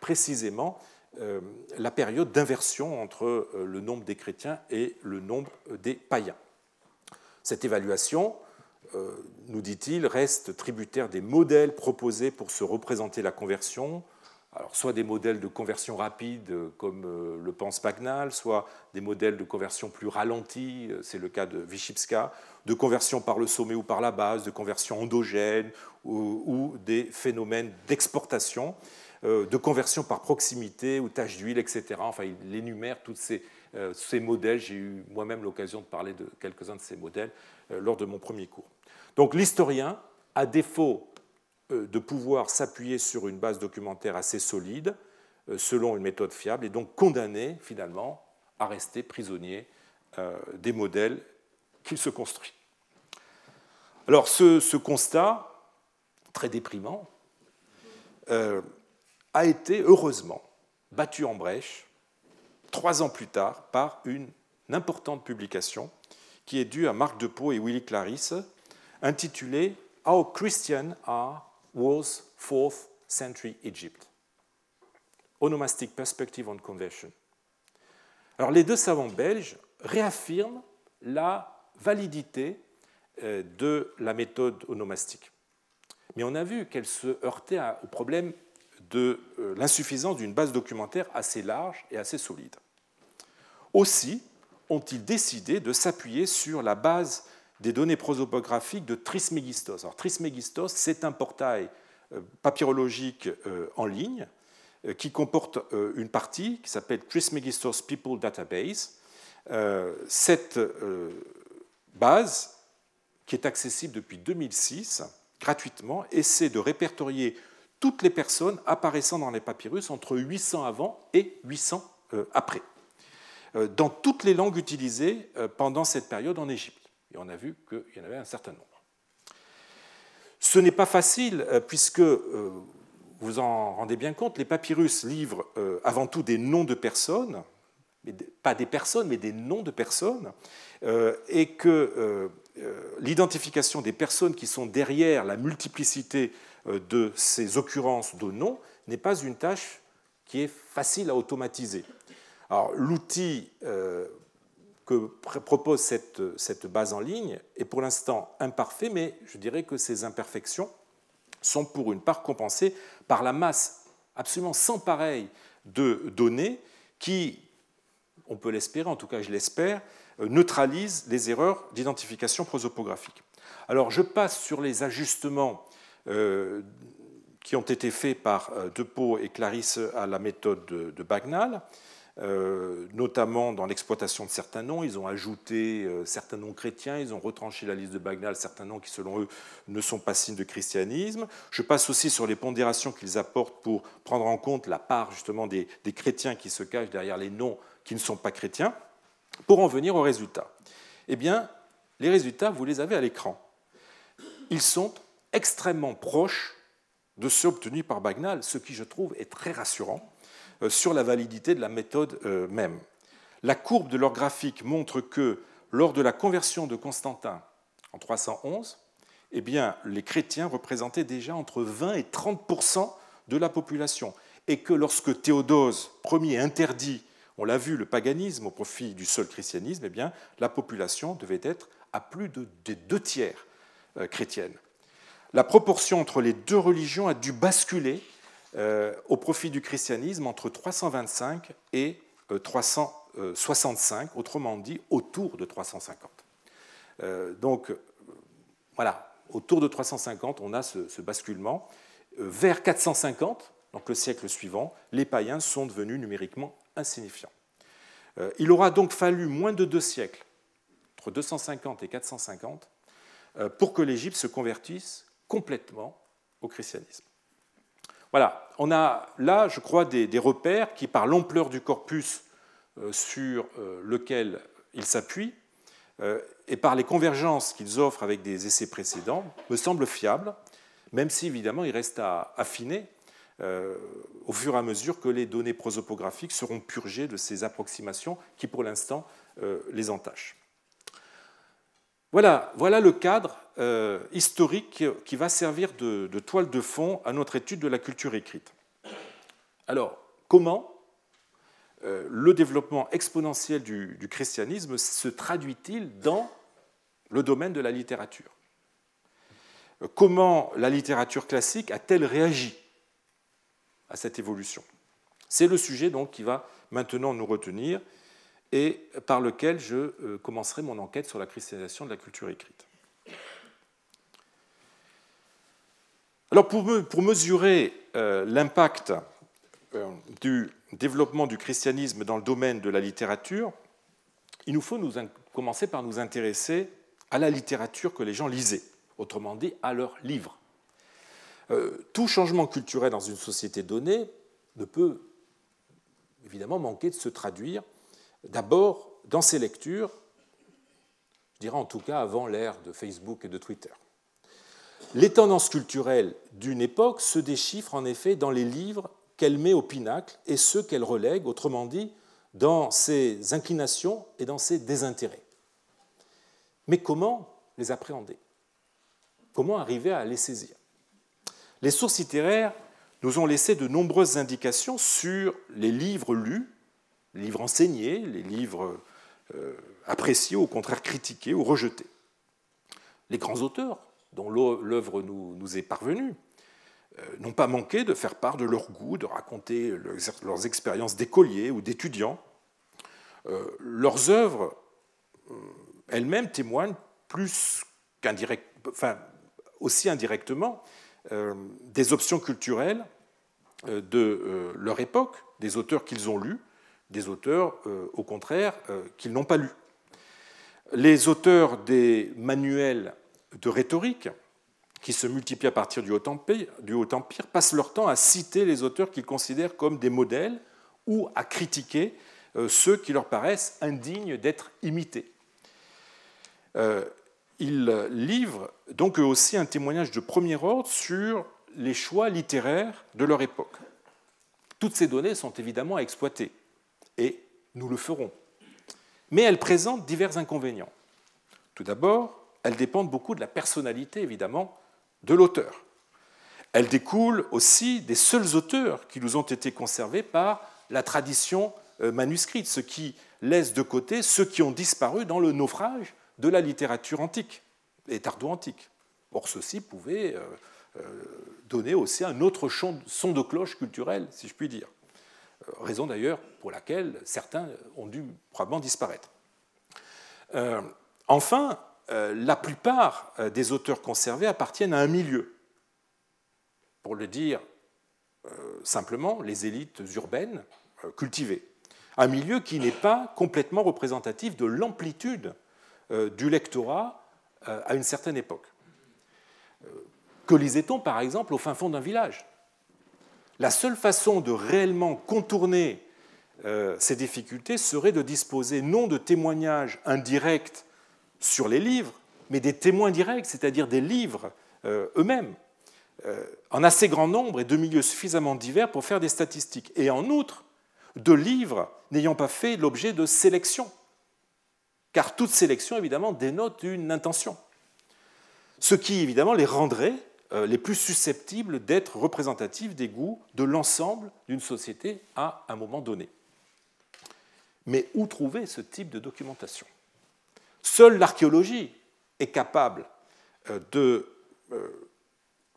précisément euh, la période d'inversion entre euh, le nombre des chrétiens et le nombre des païens. Cette évaluation, nous dit-il, reste tributaire des modèles proposés pour se représenter la conversion, alors, soit des modèles de conversion rapide, euh, comme euh, le pense Pagnal, soit des modèles de conversion plus ralentis, euh, c'est le cas de Vyshipska, de conversion par le sommet ou par la base, de conversion endogène, ou, des phénomènes d'exportation, de conversion par proximité ou tache d'huile, etc. Enfin, il énumère tous ces, ces modèles. J'ai eu moi-même l'occasion de parler de quelques-uns de ces modèles lors de mon premier cours. Donc, l'historien, à défaut euh, de pouvoir s'appuyer sur une base documentaire assez solide, selon une méthode fiable et donc condamné finalement à rester prisonnier des modèles qu'il se construit. Alors ce, constat, très déprimant, a été heureusement battu en brèche trois ans plus tard par une importante publication qui est due à Marc Depot et Willy Clarisse, intitulée How Christian Are Was Fourth Century Egypt? Onomastic Perspective on Conversion. Alors les deux savants belges réaffirment la validité euh, de la méthode onomastique. Mais on a vu qu'elle se heurtait au problème de euh, l'insuffisance d'une base documentaire assez large et assez solide. Aussi ont-ils décidé de s'appuyer sur la base des données prosopographiques de Trismegistos. Alors, Trismegistos, c'est un portail euh, papyrologique euh, en ligne qui comporte une partie qui s'appelle Trismegistos People Database. Cette base, qui est accessible depuis 2006 gratuitement, essaie de répertorier toutes les personnes apparaissant dans les papyrus entre 800 avant et 800 euh, après, euh, dans toutes les langues utilisées euh, pendant cette période en Égypte. Et on a vu qu'il y en avait un certain nombre. Ce n'est pas facile puisque, vous en rendez bien compte, les papyrus livrent avant tout des noms de personnes, pas des personnes, mais des noms de personnes, et que l'identification des personnes qui sont derrière la multiplicité de ces occurrences de noms n'est pas une tâche qui est facile à automatiser. Alors, l'outil euh, que propose cette, base en ligne est pour l'instant imparfait, mais je dirais que ces imperfections sont pour une part compensées par la masse absolument sans pareil de données qui, on peut l'espérer, en tout cas je l'espère, euh, neutralisent les erreurs d'identification prosopographique. Alors je passe sur les ajustements euh, qui ont été faits par euh, Depot et Clarisse à la méthode de Bagnal, euh, notamment dans l'exploitation de certains noms. Ils ont ajouté certains noms chrétiens, ils ont retranché la liste de Bagnal certains noms qui, selon eux, ne sont pas signes de christianisme. Je passe aussi sur les pondérations qu'ils apportent pour prendre en compte la part justement des, des chrétiens qui se cachent derrière les noms qui ne sont pas chrétiens, pour en venir aux résultats. Eh bien, les résultats, vous les avez à l'écran. Ils sont extrêmement proche de ceux obtenus par Bagnal, ce qui, je trouve, est très rassurant euh, sur la validité de la méthode euh, même. La courbe de leur graphique montre que lors de la conversion de Constantin en 311, eh bien, les chrétiens représentaient déjà entre 20 et 30% de la population, et que lorsque Théodose Ier interdit, on l'a vu, le paganisme au profit du seul christianisme, eh bien, la population devait être à plus de deux tiers euh, chrétienne la proportion entre les deux religions a dû basculer euh, au profit du christianisme entre 325 et 365, euh, autrement dit autour de 350. Euh, donc voilà, autour de 350, on a ce, ce basculement. Vers 450, donc le siècle suivant, les païens sont devenus numériquement insignifiants. Il aura donc fallu moins de deux siècles, entre 250 et 450, pour que l'Égypte se convertisse complètement au christianisme. Voilà, on a là, je crois, des, repères qui, par l'ampleur du corpus euh, sur euh, lequel ils s'appuient, euh, et par les convergences qu'ils offrent avec des essais précédents, me semblent fiables, même si évidemment il reste à affiner au fur et à mesure que les données prosopographiques seront purgées de ces approximations qui, pour l'instant, les entachent. Voilà, le cadre euh, historique qui va servir de, toile de fond à notre étude de la culture écrite. Alors, comment euh, le développement exponentiel du, christianisme se traduit-il dans le domaine de la littérature? Comment la littérature classique a-t-elle réagi à cette évolution? C'est le sujet donc qui va maintenant nous retenir et par lequel je euh, commencerai mon enquête sur la christianisation de la culture écrite. Alors pour, mesurer euh, l'impact euh, du développement du christianisme dans le domaine de la littérature, il nous faut commencer par nous intéresser à la littérature que les gens lisaient, autrement dit à leurs livres. tout changement culturel dans une société donnée ne peut évidemment manqué de se traduire d'abord dans ces lectures, je dirais en tout cas avant l'ère de Facebook et de Twitter. Les tendances culturelles d'une époque se déchiffrent en effet dans les livres qu'elle met au pinacle et ceux qu'elle relègue, autrement dit, dans ses inclinations et dans ses désintérêts. Mais comment les appréhender? Comment arriver à les saisir? Les sources littéraires nous ont laissé de nombreuses indications sur les livres lus, les livres enseignés, les livres euh, appréciés, au contraire critiqués ou rejetés. Les grands auteurs dont l'œuvre nous, est parvenue euh, n'ont pas manqué de faire part de leur goût, de raconter leurs expériences d'écoliers ou d'étudiants. Euh, leurs œuvres elles-mêmes témoignent plus qu'indirect, enfin, aussi indirectement des options culturelles de leur époque, des auteurs qu'ils ont lus, des auteurs, euh, au contraire, euh, qu'ils n'ont pas lus. Les auteurs des manuels de rhétorique, qui se multiplient à partir du Haut Empire, passent leur temps à citer les auteurs qu'ils considèrent comme des modèles ou à critiquer euh, ceux qui leur paraissent indignes d'être imités. Ils livrent donc eux aussi un témoignage de premier ordre sur les choix littéraires de leur époque. Toutes ces données sont évidemment à exploiter et nous le ferons. Mais elles présentent divers inconvénients. Tout d'abord, elles dépendent beaucoup de la personnalité, évidemment, de l'auteur. Elles découlent aussi des seuls auteurs qui nous ont été conservés par la tradition euh, manuscrite, ce qui laisse de côté ceux qui ont disparu dans le naufrage de la littérature antique et tardo-antique. Or, ceci pouvait euh, euh, donner aussi un autre son de cloche culturel, si je puis dire. Euh, raison d'ailleurs pour laquelle certains ont dû probablement disparaître. Euh, enfin, euh, la plupart des auteurs conservés appartiennent à un milieu. Pour le dire simplement, les élites urbaines cultivées. Un milieu qui n'est pas complètement représentatif de l'amplitude du lectorat à une certaine époque. Que lisait-on par exemple au fin fond d'un village? La seule façon de réellement contourner euh, ces difficultés serait de disposer non de témoignages indirects sur les livres, mais des témoins directs, c'est-à-dire des livres euh, eux-mêmes, euh, en assez grand nombre et de milieux suffisamment divers pour faire des statistiques. Et en outre, de livres n'ayant pas fait l'objet de sélection, car toute sélection, évidemment, dénote une intention. Ce qui, évidemment, les rendrait les plus susceptibles d'être représentatifs des goûts de l'ensemble d'une société à un moment donné. Mais où trouver ce type de documentation? Seule l'archéologie est capable euh, de euh,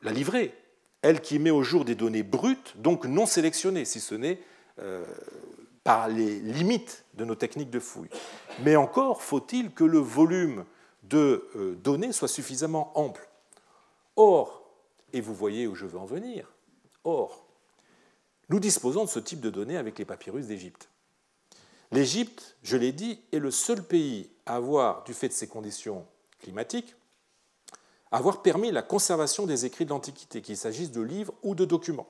la livrer, elle qui met au jour des données brutes, donc non sélectionnées, si ce n'est par les limites de nos techniques de fouille. Mais encore faut-il que le volume de données soit suffisamment ample. Or, et vous voyez où je veux en venir. Or, nous disposons de ce type de données avec les papyrus d'Égypte. L'Égypte, je l'ai dit, est le seul pays à avoir, du fait de ses conditions climatiques, avoir permis la conservation des écrits de l'Antiquité, qu'il s'agisse de livres ou de documents.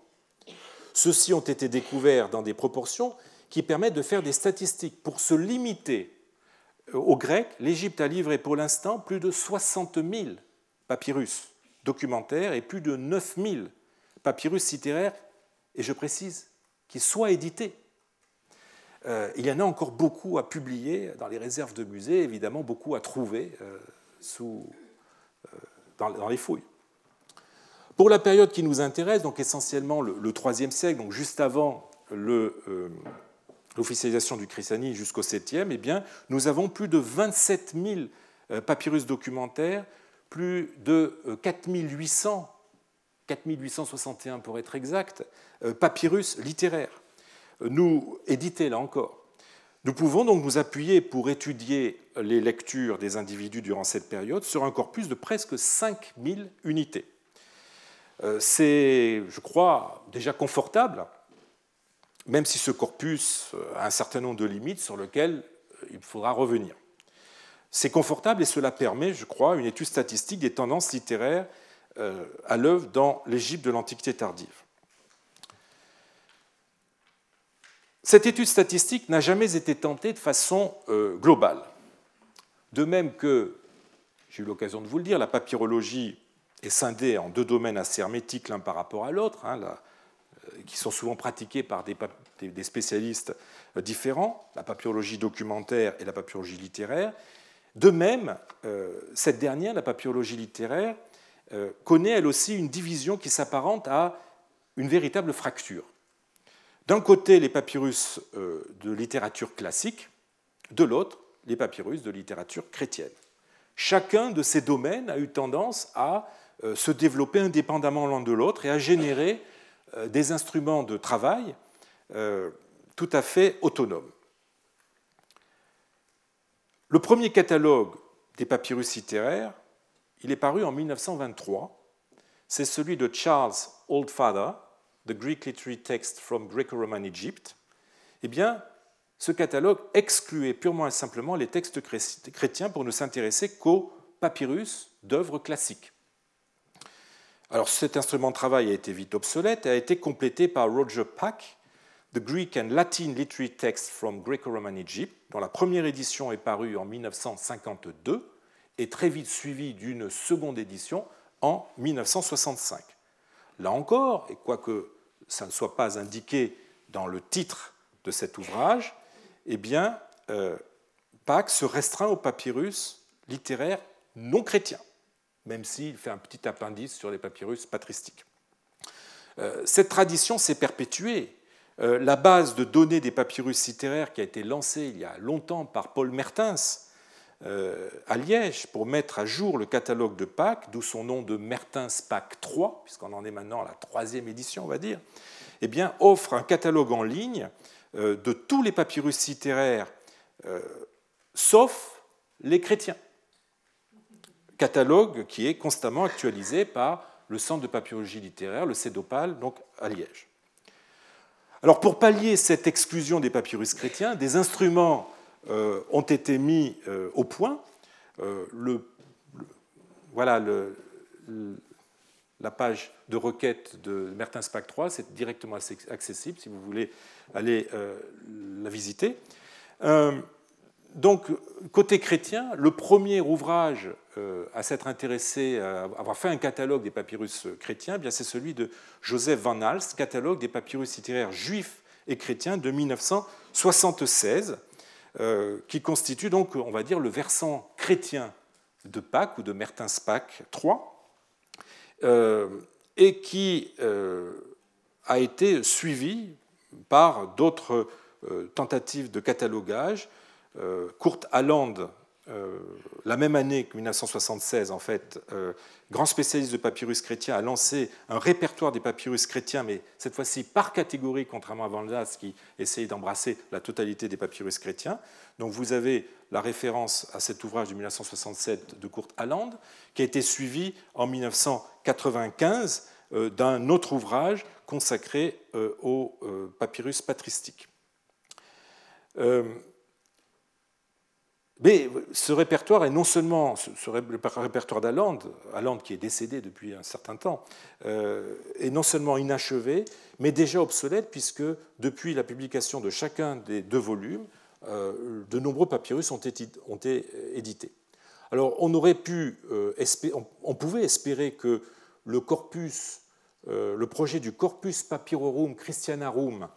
Ceux-ci ont été découverts dans des proportions qui permettent de faire des statistiques. Pour se limiter aux Grecs, l'Égypte a livré pour l'instant plus de 60 000 papyrus documentaires et plus de 9000 papyrus littéraires, et je précise, qui soient édités. Euh, il y en a encore beaucoup à publier dans les réserves de musées, évidemment beaucoup à trouver euh, sous, euh, dans, les fouilles. Pour la période qui nous intéresse, donc essentiellement le, IIIe siècle, donc juste avant l'officialisation du christianisme jusqu'au 7e, eh bien, nous avons plus de 27 000 papyrus documentaires plus de 4800, euh, 4861 pour être exact, euh, papyrus littéraires, euh, nous édités là encore. Nous pouvons donc nous appuyer pour étudier les lectures des individus durant cette période sur un corpus de presque 5000 unités. C'est, je crois, déjà confortable, même si ce corpus a un certain nombre de limites sur lesquelles il faudra revenir. C'est confortable et cela permet, je crois, une étude statistique des tendances littéraires euh, à l'œuvre dans l'Égypte de l'Antiquité tardive. Cette étude statistique n'a jamais été tentée de façon euh, globale. De même que, j'ai eu l'occasion de vous le dire, la papyrologie est scindée en deux domaines assez hermétiques l'un par rapport à l'autre, hein, euh, qui sont souvent pratiqués par des, spécialistes différents, la papyrologie documentaire et la papyrologie littéraire. De même, cette dernière, la papyrologie littéraire, connaît elle aussi une division qui s'apparente à une véritable fracture. D'un côté, les papyrus euh, de littérature classique, de l'autre, les papyrus de littérature chrétienne. Chacun de ces domaines a eu tendance à euh, se développer indépendamment l'un de l'autre et à générer euh, des instruments de travail tout à fait autonomes. Le premier catalogue des papyrus littéraires, il est paru en 1923. C'est celui de Charles Oldfather, The Greek Literary Text from Greco-Roman Egypt, eh bien, ce catalogue excluait purement et simplement les textes chrétiens pour ne s'intéresser qu'aux papyrus d'œuvres classiques. Alors cet instrument de travail a été vite obsolète et a été complété par Roger Pack, The Greek and Latin Literary Text from Greco-Roman Egypt, dont la première édition est parue en 1952 et très vite suivie d'une seconde édition en 1965. Là encore, et quoique ça ne soit pas indiqué dans le titre de cet ouvrage, eh bien, euh, Pâques se restreint au papyrus littéraire non chrétien, même s'il fait un petit appendice sur les papyrus patristiques. Euh, cette tradition s'est perpétuée. Euh, la base de données des papyrus littéraires qui a été lancée il y a longtemps par Paul Mertens euh, à Liège pour mettre à jour le catalogue de Pâques, d'où son nom de Mertens Pâques 3, puisqu'on en est maintenant à la troisième édition, on va dire, eh offre un catalogue en ligne euh, de tous les papyrus littéraires, sauf les chrétiens. Catalogue qui est constamment actualisé par le Centre de papyrologie littéraire, le CEDOPAL, donc à Liège. Alors pour pallier cette exclusion des papyrus chrétiens, des instruments euh, ont été mis euh, au point. Euh, voilà la page de requête de Mertens Pack 3, c'est directement accessible si vous voulez aller la visiter. Donc, côté chrétien, le premier ouvrage à s'être intéressé, à avoir fait un catalogue des papyrus chrétiens, eh c'est celui de Joseph Van Hals, catalogue des papyrus littéraires juifs et chrétiens de 1976. Euh, qui constitue donc, on va dire, le versant chrétien de Pâques ou de Mertens Pâques 3, euh, et qui euh, a été suivi par d'autres tentatives de catalogage. Kurt Halland euh, la même année que 1976, en fait, euh, grand spécialiste de papyrus chrétien a lancé un répertoire des papyrus chrétiens, mais cette fois-ci par catégorie, contrairement à Van qui essayait d'embrasser la totalité des papyrus chrétiens. Donc vous avez la référence à cet ouvrage de 1967 de Kurt Halland, qui a été suivi en 1995 euh, d'un autre ouvrage consacré aux papyrus patristiques. Mais ce répertoire est non seulement ce répertoire Aland qui est décédé depuis un certain temps, euh, est non seulement inachevé, mais déjà obsolète puisque depuis la publication de chacun des deux volumes, euh, de nombreux papyrus ont été, édités. Alors on aurait pu, euh, pouvait espérer que le corpus, le projet du Corpus Papyrorum Christianarum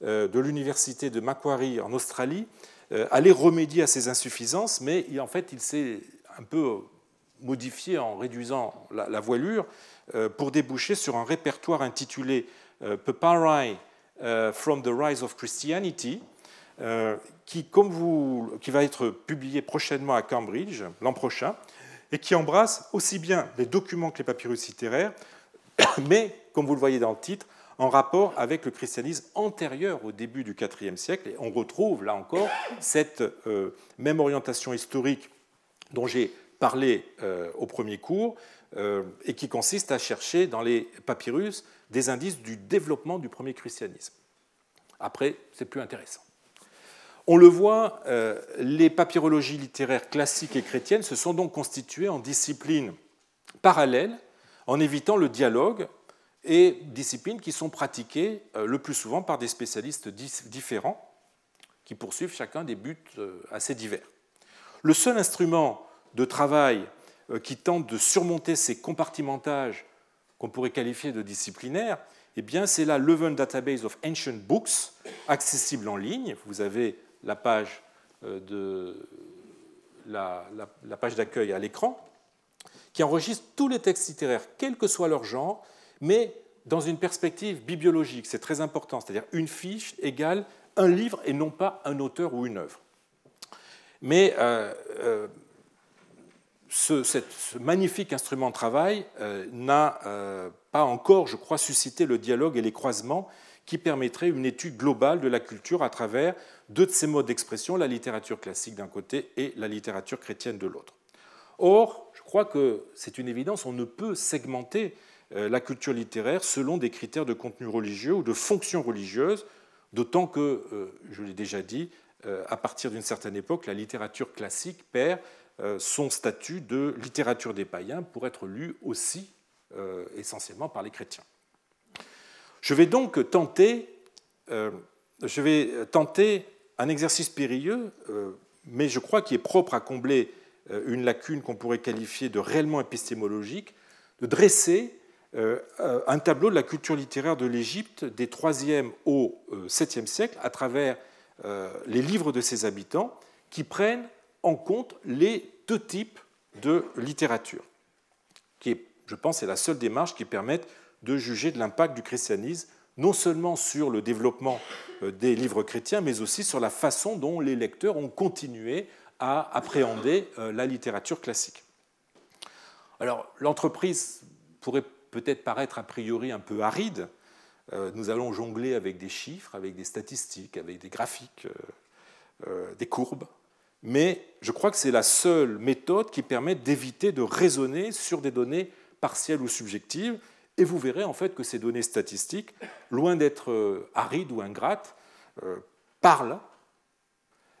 de l'université de Macquarie en Australie euh, aller remédier à ces insuffisances, mais en fait, il s'est un peu modifié en réduisant la, voilure euh, pour déboucher sur un répertoire intitulé euh, Papyri from the Rise of Christianity, qui, comme vous, qui va être publié prochainement à Cambridge l'an prochain, et qui embrasse aussi bien les documents que les papyrus littéraires, mais, comme vous le voyez dans le titre, en rapport avec le christianisme antérieur au début du IVe siècle. Et on retrouve là encore cette euh, même orientation historique dont j'ai parlé euh, au premier cours euh, et qui consiste à chercher dans les papyrus des indices du développement du premier christianisme. Après, c'est plus intéressant. On le voit, les papyrologies littéraires classiques et chrétiennes se sont donc constituées en disciplines parallèles en évitant le dialogue et disciplines qui sont pratiquées le plus souvent par des spécialistes différents qui poursuivent chacun des buts assez divers. Le seul instrument de travail qui tente de surmonter ces compartimentages qu'on pourrait qualifier de disciplinaires, eh bien, c'est la Leuven Database of Ancient Books, accessible en ligne. Vous avez la page euh, de la, page d'accueil à l'écran, qui enregistre tous les textes littéraires, quel que soit leur genre, mais dans une perspective bibliologique. C'est très important, c'est-à-dire une fiche égale un livre et non pas un auteur ou une œuvre. Mais euh, euh, ce, magnifique instrument de travail euh, n'a euh, pas encore, je crois, suscité le dialogue et les croisements qui permettraient une étude globale de la culture à travers deux de ces modes d'expression, la littérature classique d'un côté et la littérature chrétienne de l'autre. Or, je crois que c'est une évidence, on ne peut segmenter la culture littéraire selon des critères de contenu religieux ou de fonction religieuse, d'autant que, je l'ai déjà dit, à partir d'une certaine époque, la littérature classique perd euh, son statut de littérature des païens pour être lu aussi euh, essentiellement par les chrétiens. Je vais donc tenter, euh, je un exercice périlleux, mais je crois qu'il est propre à combler une lacune qu'on pourrait qualifier de réellement épistémologique, de dresser un tableau de la culture littéraire de l'Égypte des 3e au 7e siècle à travers les livres de ses habitants qui prennent en compte les deux types de littérature, qui, je pense, est la seule démarche qui permette de juger de l'impact du christianisme, non seulement sur le développement euh, des livres chrétiens, mais aussi sur la façon dont les lecteurs ont continué à appréhender euh, la littérature classique. Alors, l'entreprise pourrait peut-être paraître a priori un peu aride. Euh, nous allons jongler avec des chiffres, avec des statistiques, avec des graphiques, des courbes mais je crois que c'est la seule méthode qui permet d'éviter de raisonner sur des données partielles ou subjectives. Et vous verrez en fait que ces données statistiques, loin d'être euh, arides ou ingrates, euh, parlent,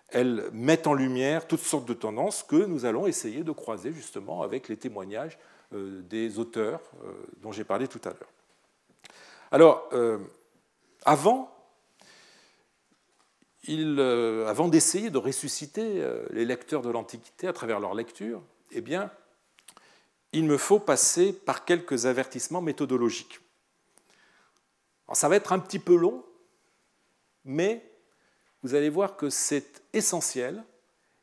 elles mettent en lumière toutes sortes de tendances que nous allons essayer de croiser justement avec les témoignages euh, des auteurs dont j'ai parlé tout à l'heure. Alors, avant euh, avant d'essayer de ressusciter euh, les lecteurs de l'Antiquité à travers leur lecture, eh bien, il me faut passer par quelques avertissements méthodologiques. ça va être un petit peu long, mais vous allez voir que c'est essentiel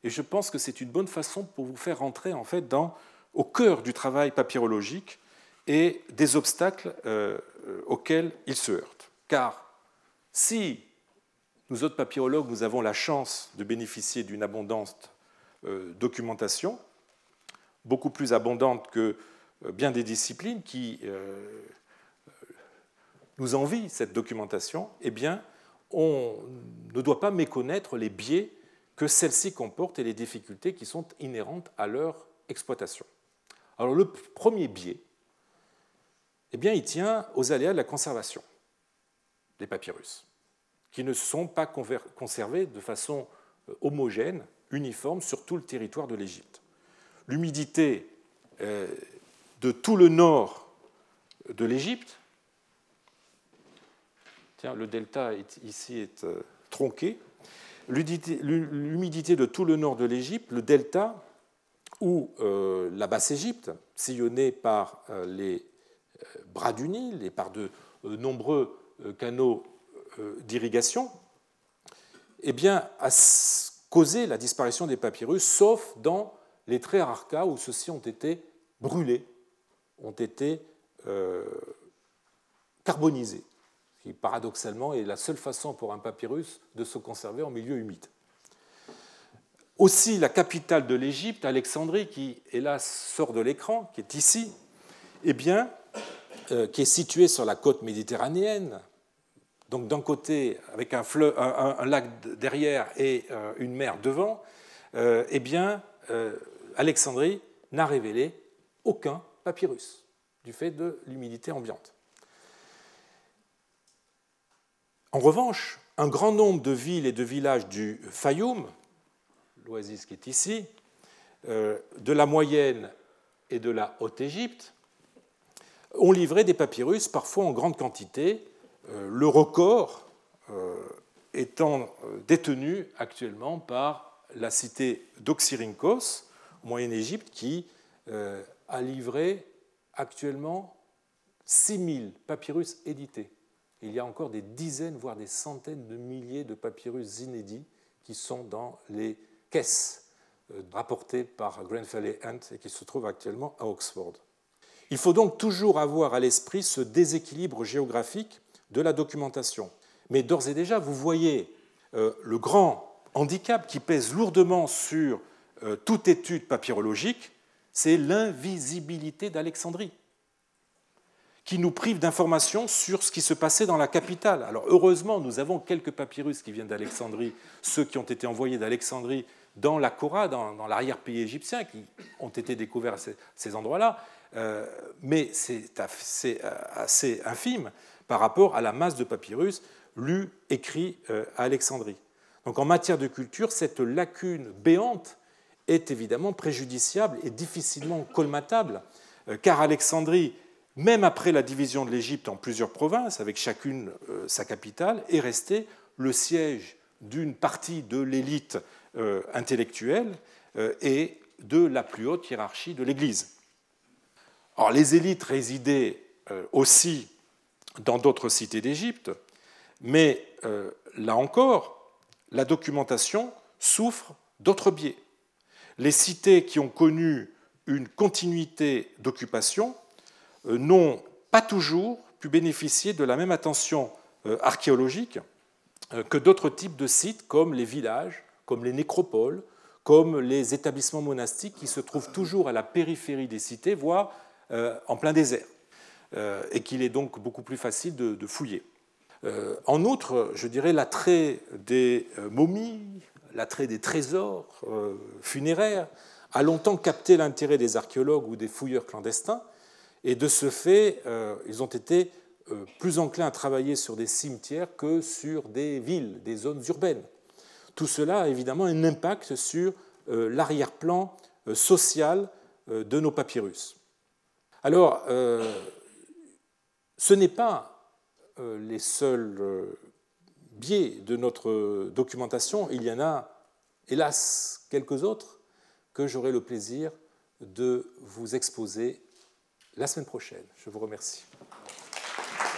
et je pense que c'est une bonne façon pour vous faire rentrer en fait dans, au cœur du travail papyrologique et des obstacles euh, auxquels il se heurte. Car si nous autres papyrologues, nous avons la chance de bénéficier d'une abondante euh, documentation, beaucoup plus abondante que euh, bien des disciplines qui euh, nous envient cette documentation, eh bien, on ne doit pas méconnaître les biais que celle-ci comporte et les difficultés qui sont inhérentes à leur exploitation. Alors le premier biais, eh bien, il tient aux aléas de la conservation des papyrus qui ne sont pas conservés de façon euh, homogène, uniforme sur tout le territoire de l'Égypte. L'humidité euh, de tout le nord de l'Égypte, tiens, le delta ici est euh, tronqué, l'humidité de tout le nord de l'Égypte, le delta ou la Basse-Égypte, sillonnée par les bras du Nil et par de nombreux canaux euh, d'irrigation eh bien, a causé la disparition des papyrus, sauf dans les Trérarca où ceux-ci ont été brûlés, ont été euh, carbonisés, qui paradoxalement est la seule façon pour un papyrus de se conserver en milieu humide. Aussi, la capitale de l'Égypte, Alexandrie, qui hélas sort de l'écran, qui est ici, eh bien, euh, qui est située sur la côte méditerranéenne, donc d'un côté avec un, lac derrière et euh, une mer devant, euh, eh bien, Alexandrie n'a révélé aucun papyrus du fait de l'humidité ambiante. En revanche, un grand nombre de villes et de villages du Fayoum, l'oasis qui est ici, de la moyenne et de la Haute-Égypte, ont livré des papyrus, parfois en grande quantité, le record étant détenu actuellement par la cité d'Oxyrhynchos, au Moyen-Égypte, qui a livré actuellement 6000 papyrus édités. Il y a encore des dizaines, voire des centaines de milliers de papyrus inédits qui sont dans les caisses euh, par Grenfell et Hunt et qui se trouvent actuellement à Oxford. Il faut donc toujours avoir à l'esprit ce déséquilibre géographique de la documentation. Mais d'ores et déjà, vous voyez euh, le grand handicap qui pèse lourdement sur euh, toute étude papyrologique, c'est l'invisibilité d'Alexandrie qui nous prive d'informations sur ce qui se passait dans la capitale. Alors heureusement, nous avons quelques papyrus qui viennent d'Alexandrie, ceux qui ont été envoyés d'Alexandrie dans la Cora, dans, l'arrière-pays égyptien, qui ont été découverts à ces, endroits-là, euh, mais c'est assez, assez, infime par rapport à la masse de papyrus lus, écrits euh, à Alexandrie. Donc en matière de culture, cette lacune béante est évidemment préjudiciable et difficilement colmatable, euh, car Alexandrie même après la division de l'Égypte en plusieurs provinces, avec chacune euh, sa capitale, est resté le siège d'une partie de l'élite euh, intellectuelle euh, et de la plus haute hiérarchie de l'Église. Alors, les élites résidaient aussi dans d'autres cités d'Égypte, mais là encore, la documentation souffre d'autres biais. Les cités qui ont connu une continuité d'occupation euh, n'ont pas toujours pu bénéficier de la même attention euh, archéologique euh, que d'autres types de sites comme les villages, comme les nécropoles, comme les établissements monastiques qui se trouvent toujours à la périphérie des cités, voire en plein désert, et qu'il est donc beaucoup plus facile de fouiller. En outre, je dirais l'attrait des momies, l'attrait des trésors funéraires a longtemps capté l'intérêt des archéologues ou des fouilleurs clandestins, et de ce fait, euh, ils ont été euh, plus enclins à travailler sur des cimetières que sur des villes, des zones urbaines. Tout cela a évidemment un impact sur euh, l'arrière-plan social de nos papyrus. Alors, ce n'est pas les seuls biais de notre documentation, il y en a, hélas, quelques autres que j'aurai le plaisir de vous exposer la semaine prochaine. Je vous remercie.